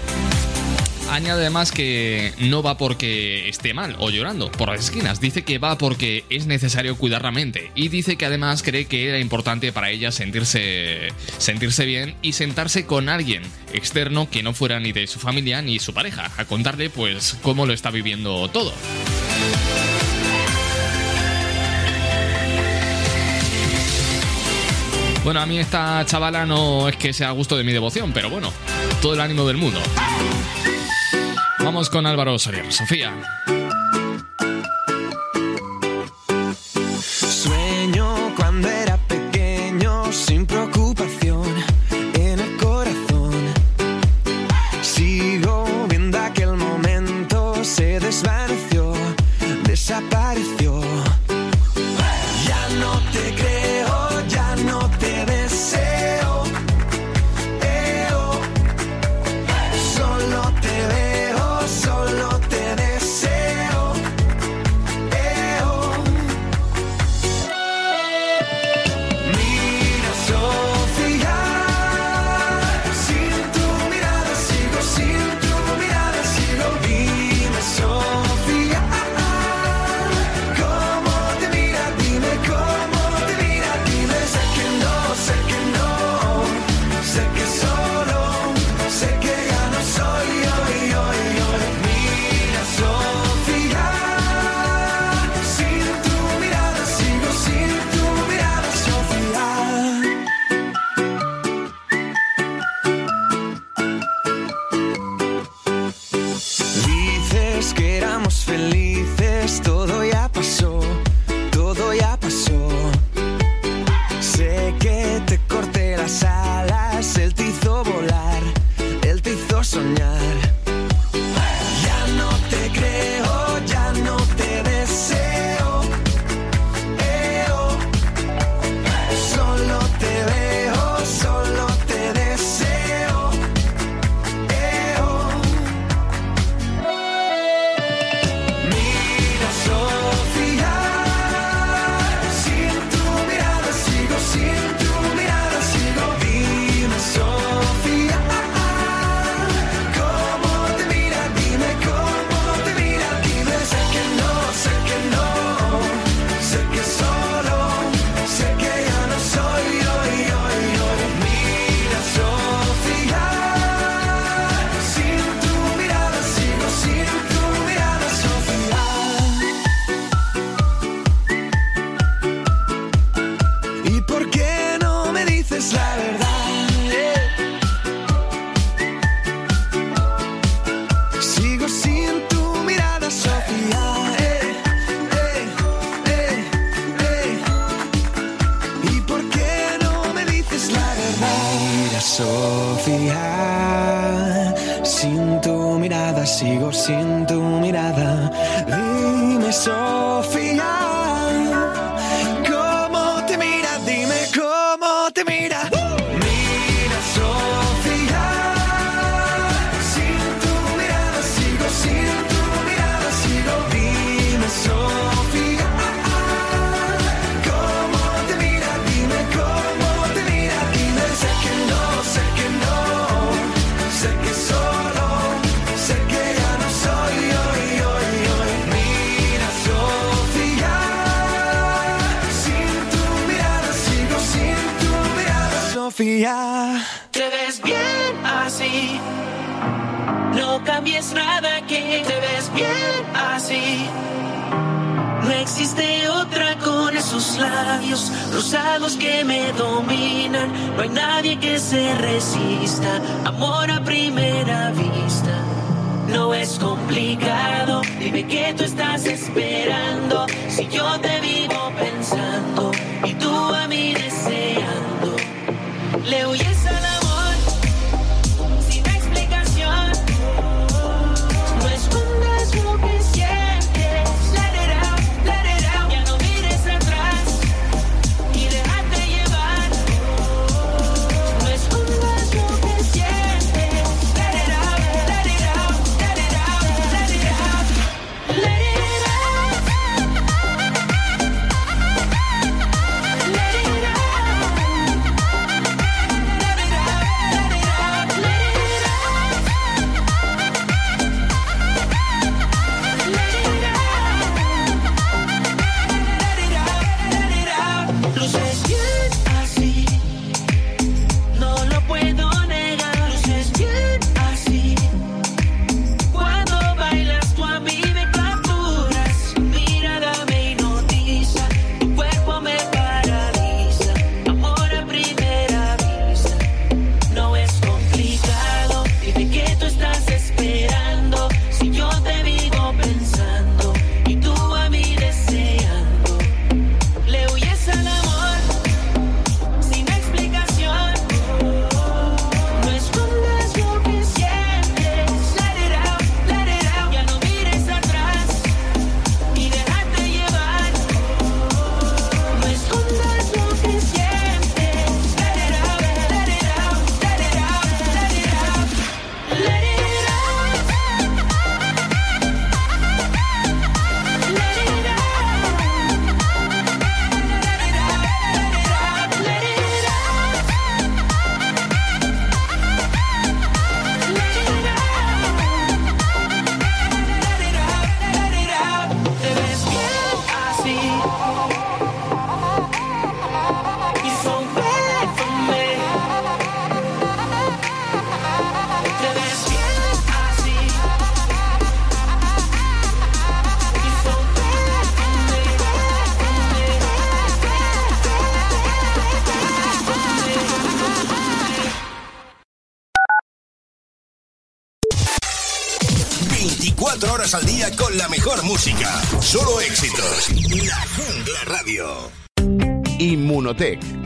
S24: Añade además que no va porque esté mal o llorando por las esquinas, dice que va porque es necesario cuidar la mente y dice que además cree que era importante para ella sentirse, sentirse bien y sentarse con alguien externo que no fuera ni de su familia ni su pareja, a contarle pues cómo lo está viviendo todo. Bueno, a mí esta chavala no es que sea a gusto de mi devoción, pero bueno, todo el ánimo del mundo. Vamos con Álvaro Soler. Sofía.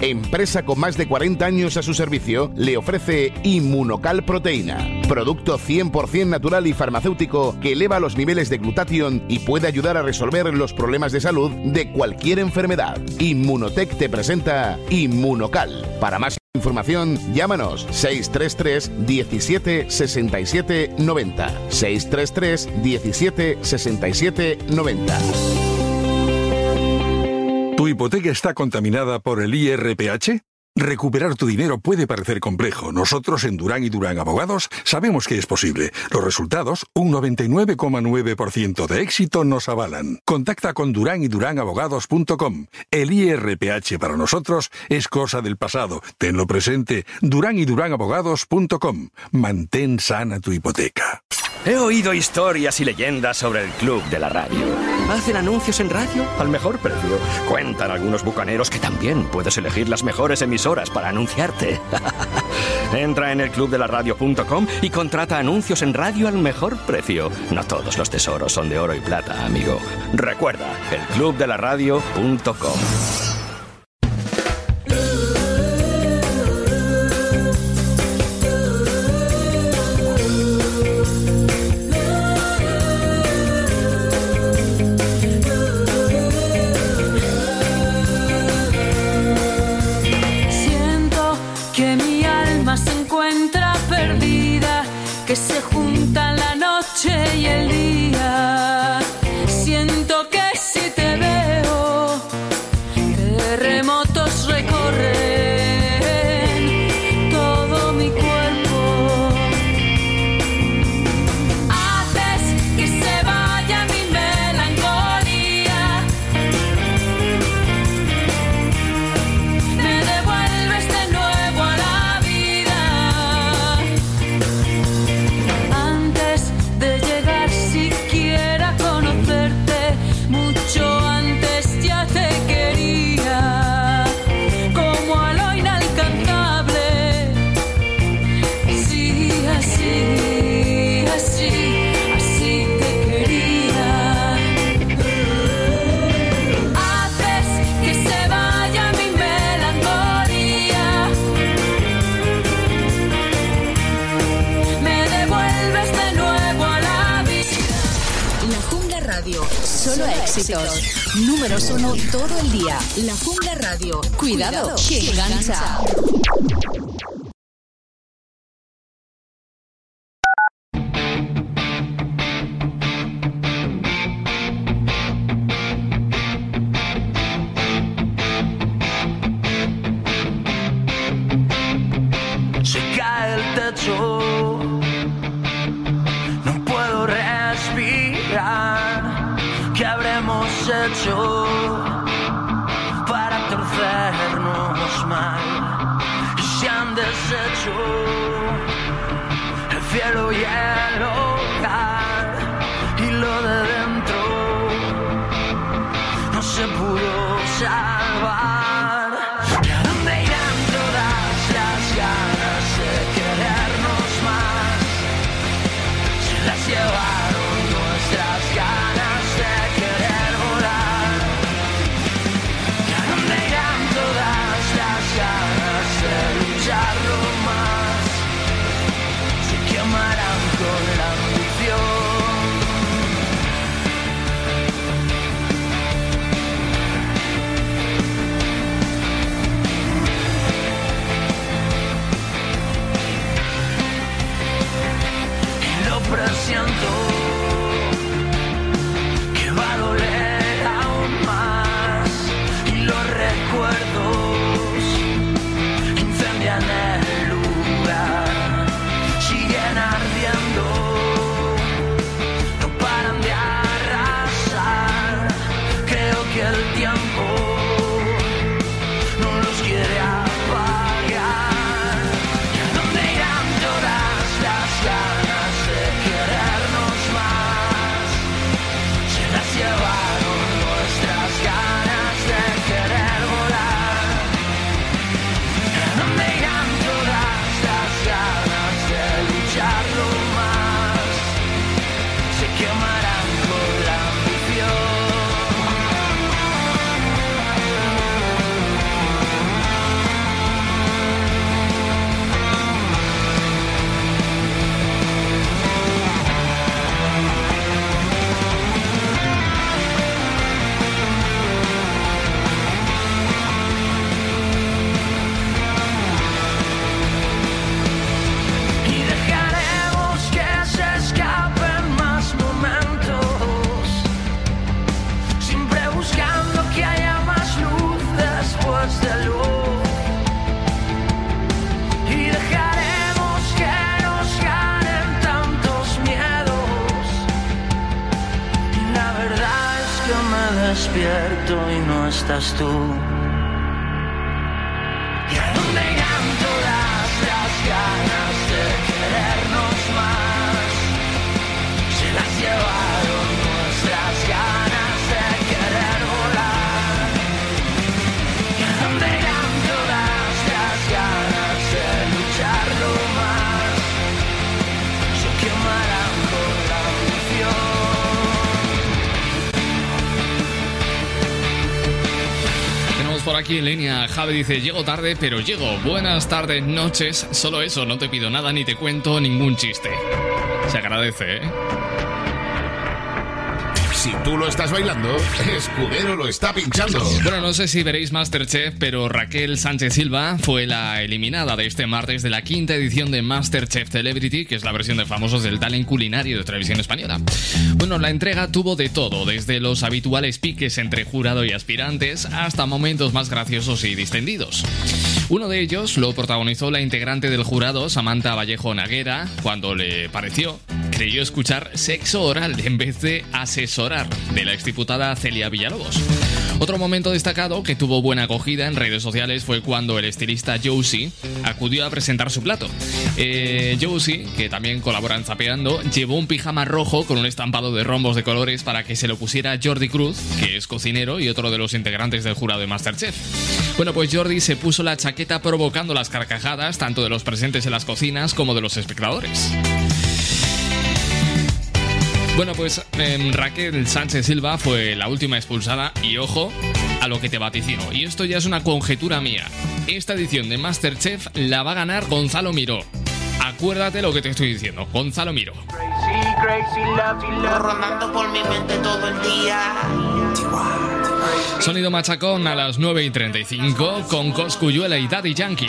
S11: Empresa con más de 40 años a su servicio, le ofrece Inmunocal Proteína, producto 100% natural y farmacéutico que eleva los niveles de glutatión y puede ayudar a resolver los problemas de salud de cualquier enfermedad. Inmunotech te presenta Inmunocal. Para más información, llámanos 633 17 67 90. 633 17 67 90.
S19: ¿Tu hipoteca está contaminada por el IRPH? Recuperar tu dinero puede parecer complejo. Nosotros en Durán y Durán Abogados sabemos que es posible. Los resultados, un 99,9% de éxito, nos avalan. Contacta con Durán y Abogados.com. El IRPH para nosotros es cosa del pasado. Tenlo presente. Durán y Abogados.com. Mantén sana tu hipoteca.
S25: He oído historias y leyendas sobre el Club de la Radio. Hacen anuncios en radio al mejor precio. Cuentan algunos bucaneros que también puedes elegir las mejores emisoras para anunciarte. [LAUGHS] Entra en el clubdelaradio.com y contrata anuncios en radio al mejor precio. No todos los tesoros son de oro y plata, amigo. Recuerda, el clubdelaradio.com.
S6: Siento La
S3: línea, Javi dice, llego tarde, pero llego. Buenas tardes, noches. Solo eso, no te pido nada ni te cuento ningún chiste. Se agradece, ¿eh?
S1: Si tú lo estás bailando, [LAUGHS] Escudero lo está pinchando.
S3: Bueno, no sé si veréis Masterchef, pero Raquel Sánchez Silva fue la eliminada de este martes de la quinta edición de Masterchef Celebrity, que es la versión de famosos del talent culinario de televisión española. Bueno, la entrega tuvo de todo, desde los habituales piques entre jurado y aspirantes hasta momentos más graciosos y distendidos. Uno de ellos lo protagonizó la integrante del jurado, Samantha Vallejo Naguera, cuando le pareció, creyó escuchar sexo oral en vez de asesorar de la exdiputada Celia Villalobos. Otro momento destacado que tuvo buena acogida en redes sociales fue cuando el estilista Josie acudió a presentar su plato. Eh, Josie, que también colabora en Zapeando, llevó un pijama rojo con un estampado de rombos de colores para que se lo pusiera Jordi Cruz, que es cocinero y otro de los integrantes del jurado de Masterchef. Bueno, pues Jordi se puso la chaqueta provocando las carcajadas tanto de los presentes en las cocinas como de los espectadores. Bueno, pues em, Raquel Sánchez Silva fue la última expulsada y ojo a lo que te vaticino. Y esto ya es una conjetura mía. Esta edición de Masterchef la va a ganar Gonzalo Miró. Acuérdate lo que te estoy diciendo. Gonzalo Miro.
S26: Rondando por mi mente todo el día.
S3: Sonido machacón a las 9 y 35 con Coscuyuela y Daddy Yankee.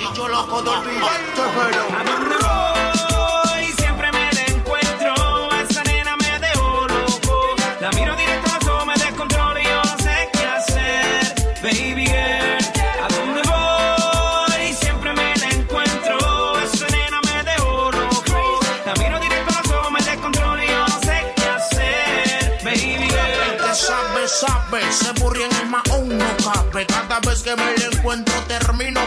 S26: Cada vez que me encuentro termino.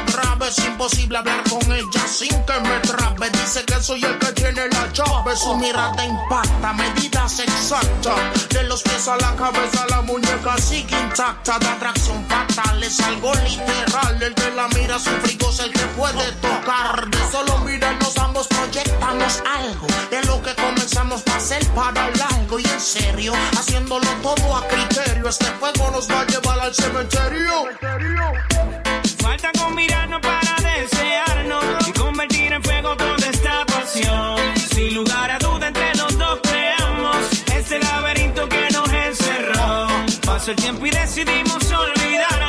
S26: Es imposible hablar con ella sin que me trabe. Dice que soy el que tiene la llave. Su mirada impacta, medidas exactas. De los pies a la cabeza, la muñeca sigue intacta. De atracción fatal, es algo literal. El que la mira, su frigo es el que puede tocar. De solo mirarnos ambos proyectamos algo. De lo que comenzamos va a ser para largo. Y en serio, haciéndolo todo a criterio. Este fuego nos va a llevar al cementerio.
S23: Falta con mirarnos para desearnos y convertir en fuego toda esta pasión. Sin lugar a duda entre los dos creamos este laberinto que nos encerró. Pasó el tiempo y decidimos olvidarlo,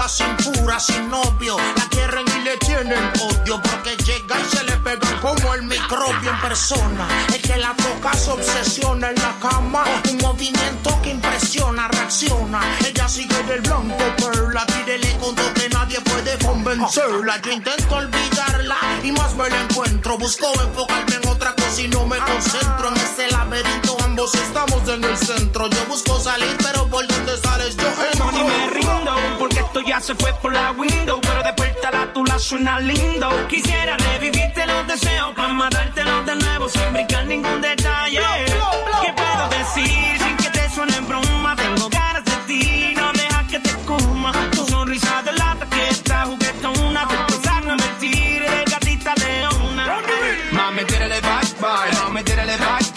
S23: la
S26: cintura. Sin novio, la quieren y le tienen odio porque llega y se le pega como el microbio en persona. El que la toca se obsesiona en la cama, un movimiento que impresiona, reacciona. Ella sigue del blanco perla, tírele con que nadie puede convencerla. Yo intento olvidarla y más me la encuentro. Busco enfocarme en otra cosa y no me concentro en este laberinto. Ambos estamos en el centro. Yo busco salir, pero por donde sales yo entro.
S23: Ya se fue por la window. Pero despertar tu la suena lindo. Quisiera revivirte los deseos para matártelo de nuevo sin brincar ningún detalle. ¿Qué puedo decir sin que te suene en broma? Tengo ganas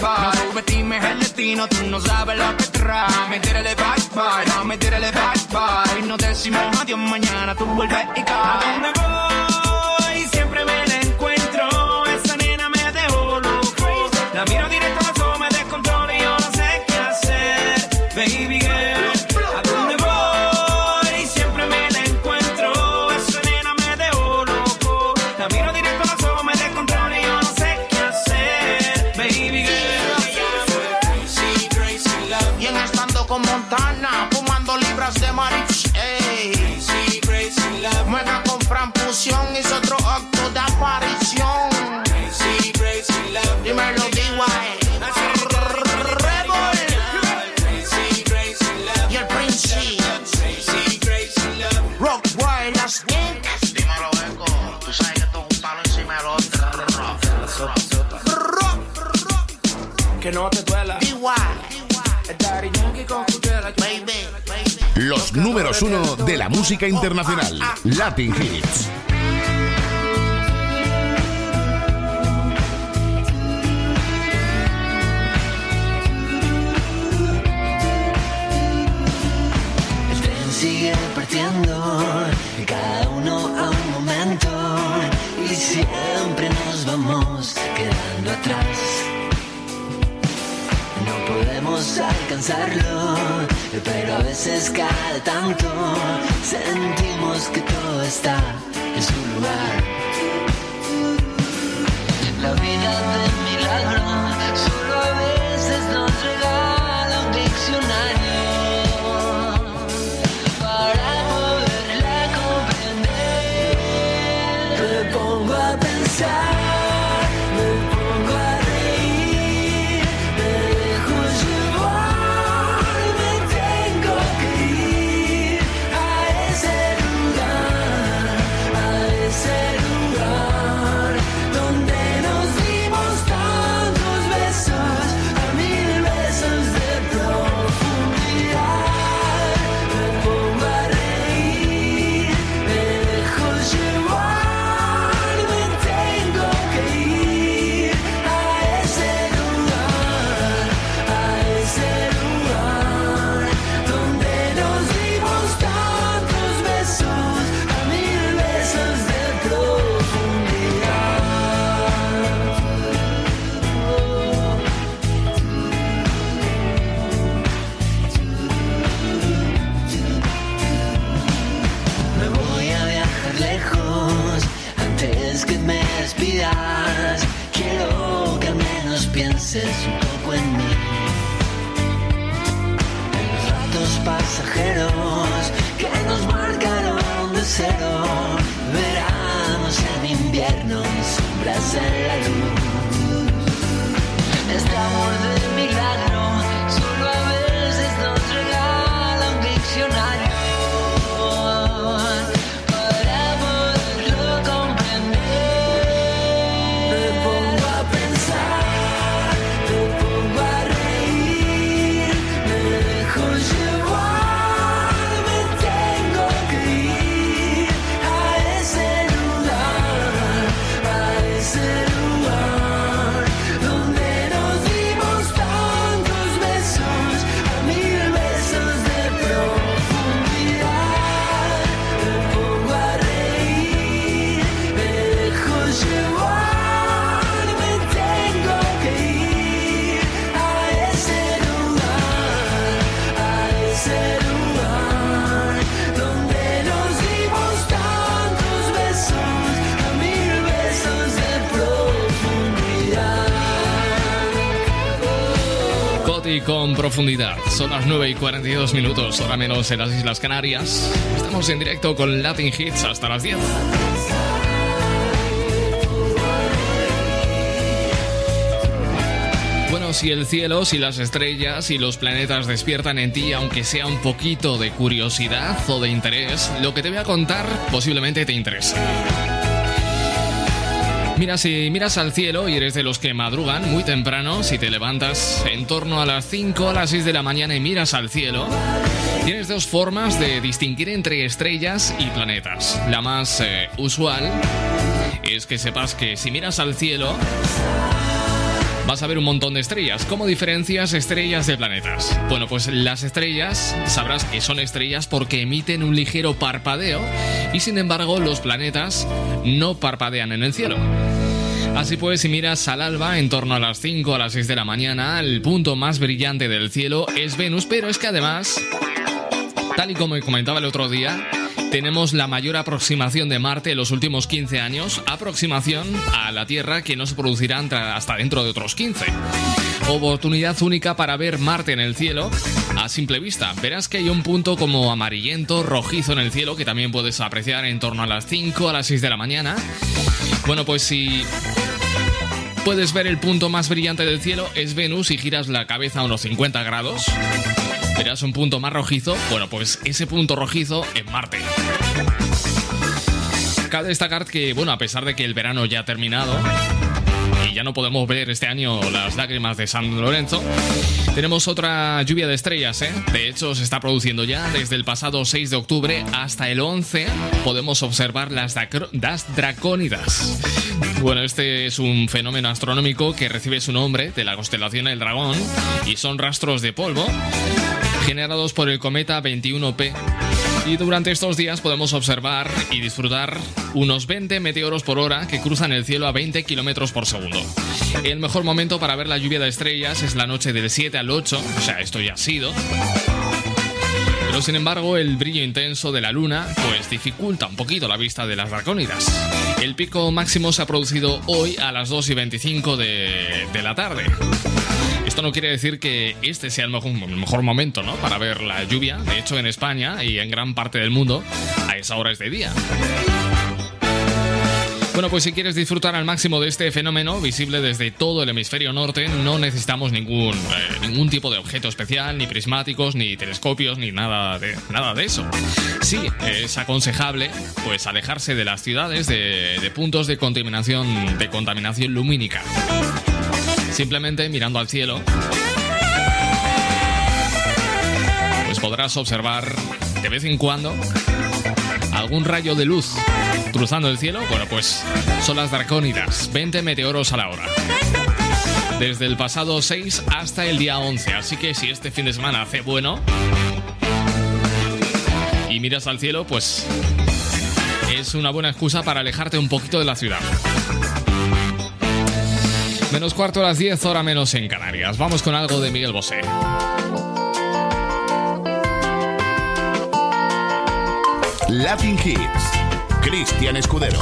S23: bye. No subestimes el destino, tú no sabes lo que trae. Tírale bye bye, mami, tírale bye bye. Y nos decimos adiós mañana, tú vuelves y caes. ¿A dónde voy? Siempre me la encuentro. Esa nena me dejó loco. La miro directo a los ojos, me descontrolo y yo no sé qué hacer. Baby
S26: Fusión, hizo otro acto de aparición. Dímelo, D.Y. Rebel. Y el Prince. Rock Wild, las niggas. Dímelo, sabes que esto es
S11: Los números uno de la música internacional. Latin Hits.
S1: El tren sigue partiendo, cada uno a un momento, y siempre alcanzarlo, pero a veces cada tanto sentimos que todo está en su lugar. La vida de milagro solo a veces
S8: profundidad.
S3: Son las 9 y 42 minutos, hora menos en las Islas Canarias. Estamos en directo con Latin Hits hasta las 10. Bueno, si el cielo, si las estrellas y los planetas despiertan en ti, aunque sea un poquito de curiosidad o de interés, lo que te voy a contar posiblemente te interese. Mira, si miras al cielo y eres de los que madrugan muy temprano, si te levantas en torno a las 5 a las 6 de la mañana y miras al cielo, tienes dos formas de distinguir entre estrellas y planetas. La más eh, usual es que sepas que si miras al cielo, vas a ver un montón de estrellas. ¿Cómo diferencias estrellas de planetas? Bueno, pues las estrellas sabrás que son estrellas porque emiten un ligero parpadeo y sin embargo los planetas no parpadean en el cielo. Así pues, si miras al alba en torno a las 5 a las 6 de la mañana, el punto más brillante del cielo es Venus, pero es que además, tal y como comentaba el otro día, tenemos la mayor aproximación de Marte en los últimos 15 años, aproximación a la Tierra que no se producirá hasta- dentro de otros 15. Oportunidad única para ver Marte en el cielo a simple vista. Verás que hay un punto como amarillento, rojizo en el cielo que también puedes apreciar en torno a las 5 a las 6 de la mañana. Bueno, pues si puedes ver el punto más brillante del cielo es Venus y giras la cabeza a unos 50 grados. Verás un punto más rojizo. Bueno, pues ese punto rojizo es Marte. Cabe destacar que, bueno, a pesar de que el verano ya ha terminado ya no podemos ver este año las lágrimas de San Lorenzo, tenemos otra lluvia de estrellas, ¿eh? De hecho, se está produciendo ya desde el pasado 6 de octubre hasta el 11. Podemos observar las, las dracónidas. Bueno, este es un fenómeno astronómico que recibe su nombre de la constelación del dragón y son rastros de polvo generados por el cometa 21P. Y durante estos días podemos observar y disfrutar unos 20 meteoros por hora que cruzan el cielo a 20 kilómetros por segundo. El mejor momento para ver la lluvia de estrellas es la noche del 7 al 8, o sea, esto ya ha sido. Pero sin embargo, el brillo intenso de la luna pues dificulta un poquito la vista de las dracónidas. El pico máximo se ha producido hoy a las 2 y 25 de, de la tarde. Esto no quiere decir que este sea el mejor, momento ¿no? para ver la lluvia. De hecho, en España y en gran parte del mundo, a esa hora es de día. Bueno, pues si quieres disfrutar al máximo de este fenómeno, visible desde todo el hemisferio norte, no necesitamos ningún, eh, ningún tipo de objeto especial, ni prismáticos, ni telescopios, ni nada de, nada de eso. Sí, es aconsejable pues alejarse de las ciudades, de, de puntos de contaminación, de contaminación lumínica. Simplemente mirando al cielo, pues podrás observar de vez en cuando algún rayo de luz cruzando el cielo. Bueno, pues son las dracónidas, 20 meteoros a la hora. Desde el pasado 6 hasta el día 11. Así que si este fin de semana hace bueno y miras al cielo, pues es una buena excusa para alejarte un poquito de la ciudad. Menos cuarto a las 10, hora menos en Canarias. Vamos con algo de Miguel Bosé.
S1: Latin Hits. Cristian Escudero.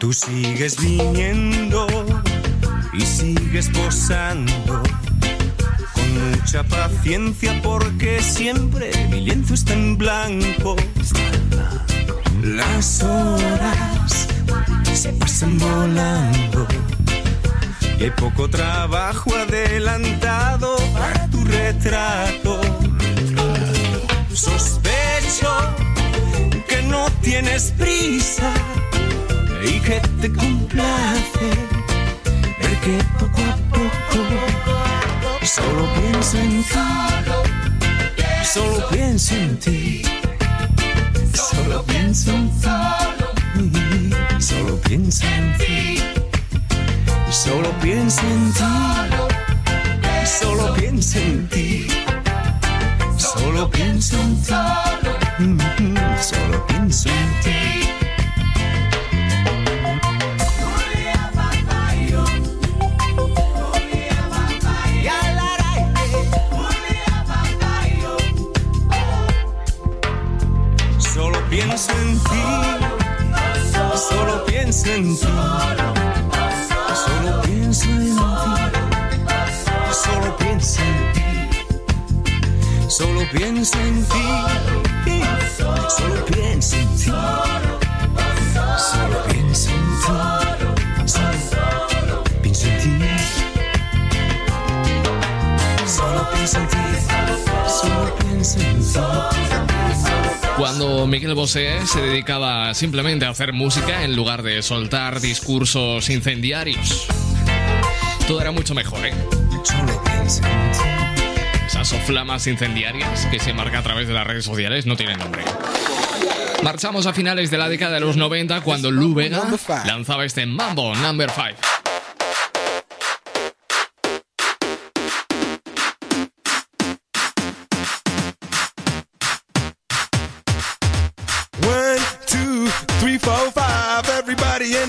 S27: Tú sigues viniendo y sigues posando con mucha paciencia porque siempre mi lienzo está en blanco. Las horas se pasan volando y hay poco trabajo adelantado para tu retrato. Sospecho que no tienes prisa y que te complace ver que poco a poco solo pienso en ti, solo pienso en ti, solo pienso en ti, solo pienso en ti, solo pienso en ti, solo pienso en ti, solo pienso en ti, solo pienso en ti. en ti. Solo, oh, en solo, oh, solo piensa en ti. Solo piensa en ti. Solo piensa en ti. Solo piensa en ti.
S3: Cuando Miguel Bosé se dedicaba simplemente a hacer música en lugar de soltar discursos incendiarios. Todo era mucho mejor, ¿eh? Esas flamas incendiarias que se marca a través de las redes sociales no tienen nombre. Marchamos a finales de la década de los 90 cuando Lou Vega lanzaba este Mambo Number 5.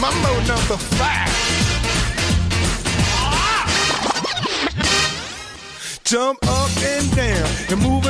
S28: Mambo number five. Jump up and down and move.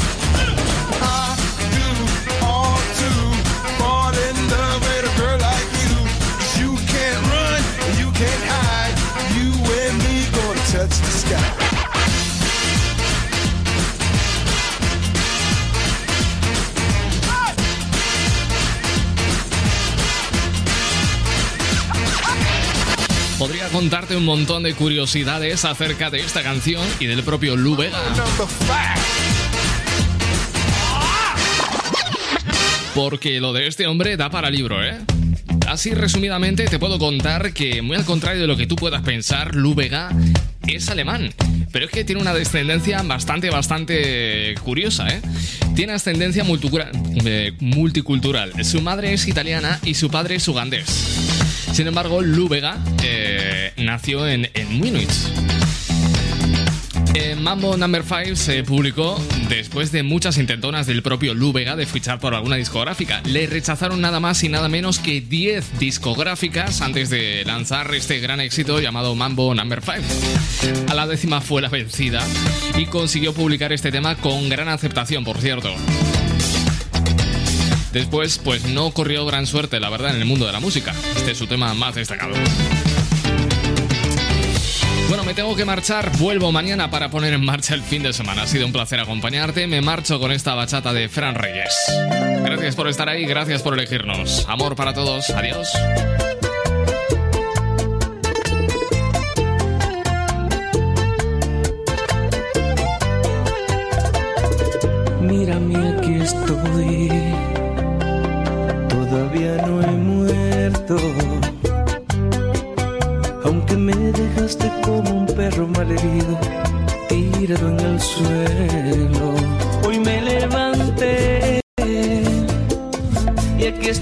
S3: Podría contarte un montón de curiosidades acerca de esta canción y del propio
S28: five.
S3: Porque lo de este hombre da para libro, ¿eh? Así resumidamente te puedo contar que, muy al contrario de lo que tú puedas pensar, Vega es alemán. Pero es que tiene una descendencia bastante, bastante curiosa, ¿eh? Tiene ascendencia eh, multicultural. Su madre es italiana y su padre es ugandés. Sin embargo, Lu Vega eh, nació en, en Múnich. Eh, Mambo Number 5 se publicó después de muchas intentonas del propio Lu Vega de fichar por alguna discográfica. Le rechazaron nada más y nada menos que 10 discográficas antes de lanzar este gran éxito llamado Mambo Number 5. A la décima fue la vencida y consiguió publicar este tema con gran aceptación, por cierto. Después, pues no corrió gran suerte, la verdad, en el mundo de la música. Este es su tema más destacado. Bueno, me tengo que marchar. Vuelvo mañana para poner en marcha el fin de semana. Ha sido un placer acompañarte. Me marcho con esta bachata de Fran Reyes. Gracias por estar ahí, gracias por elegirnos. Amor para todos. Adiós.
S27: Mírame, aquí estoy. Todavía no he muerto aunque me dejaste como un perro malherido, tirado en el suelo. Hoy me levanté y aquí estoy.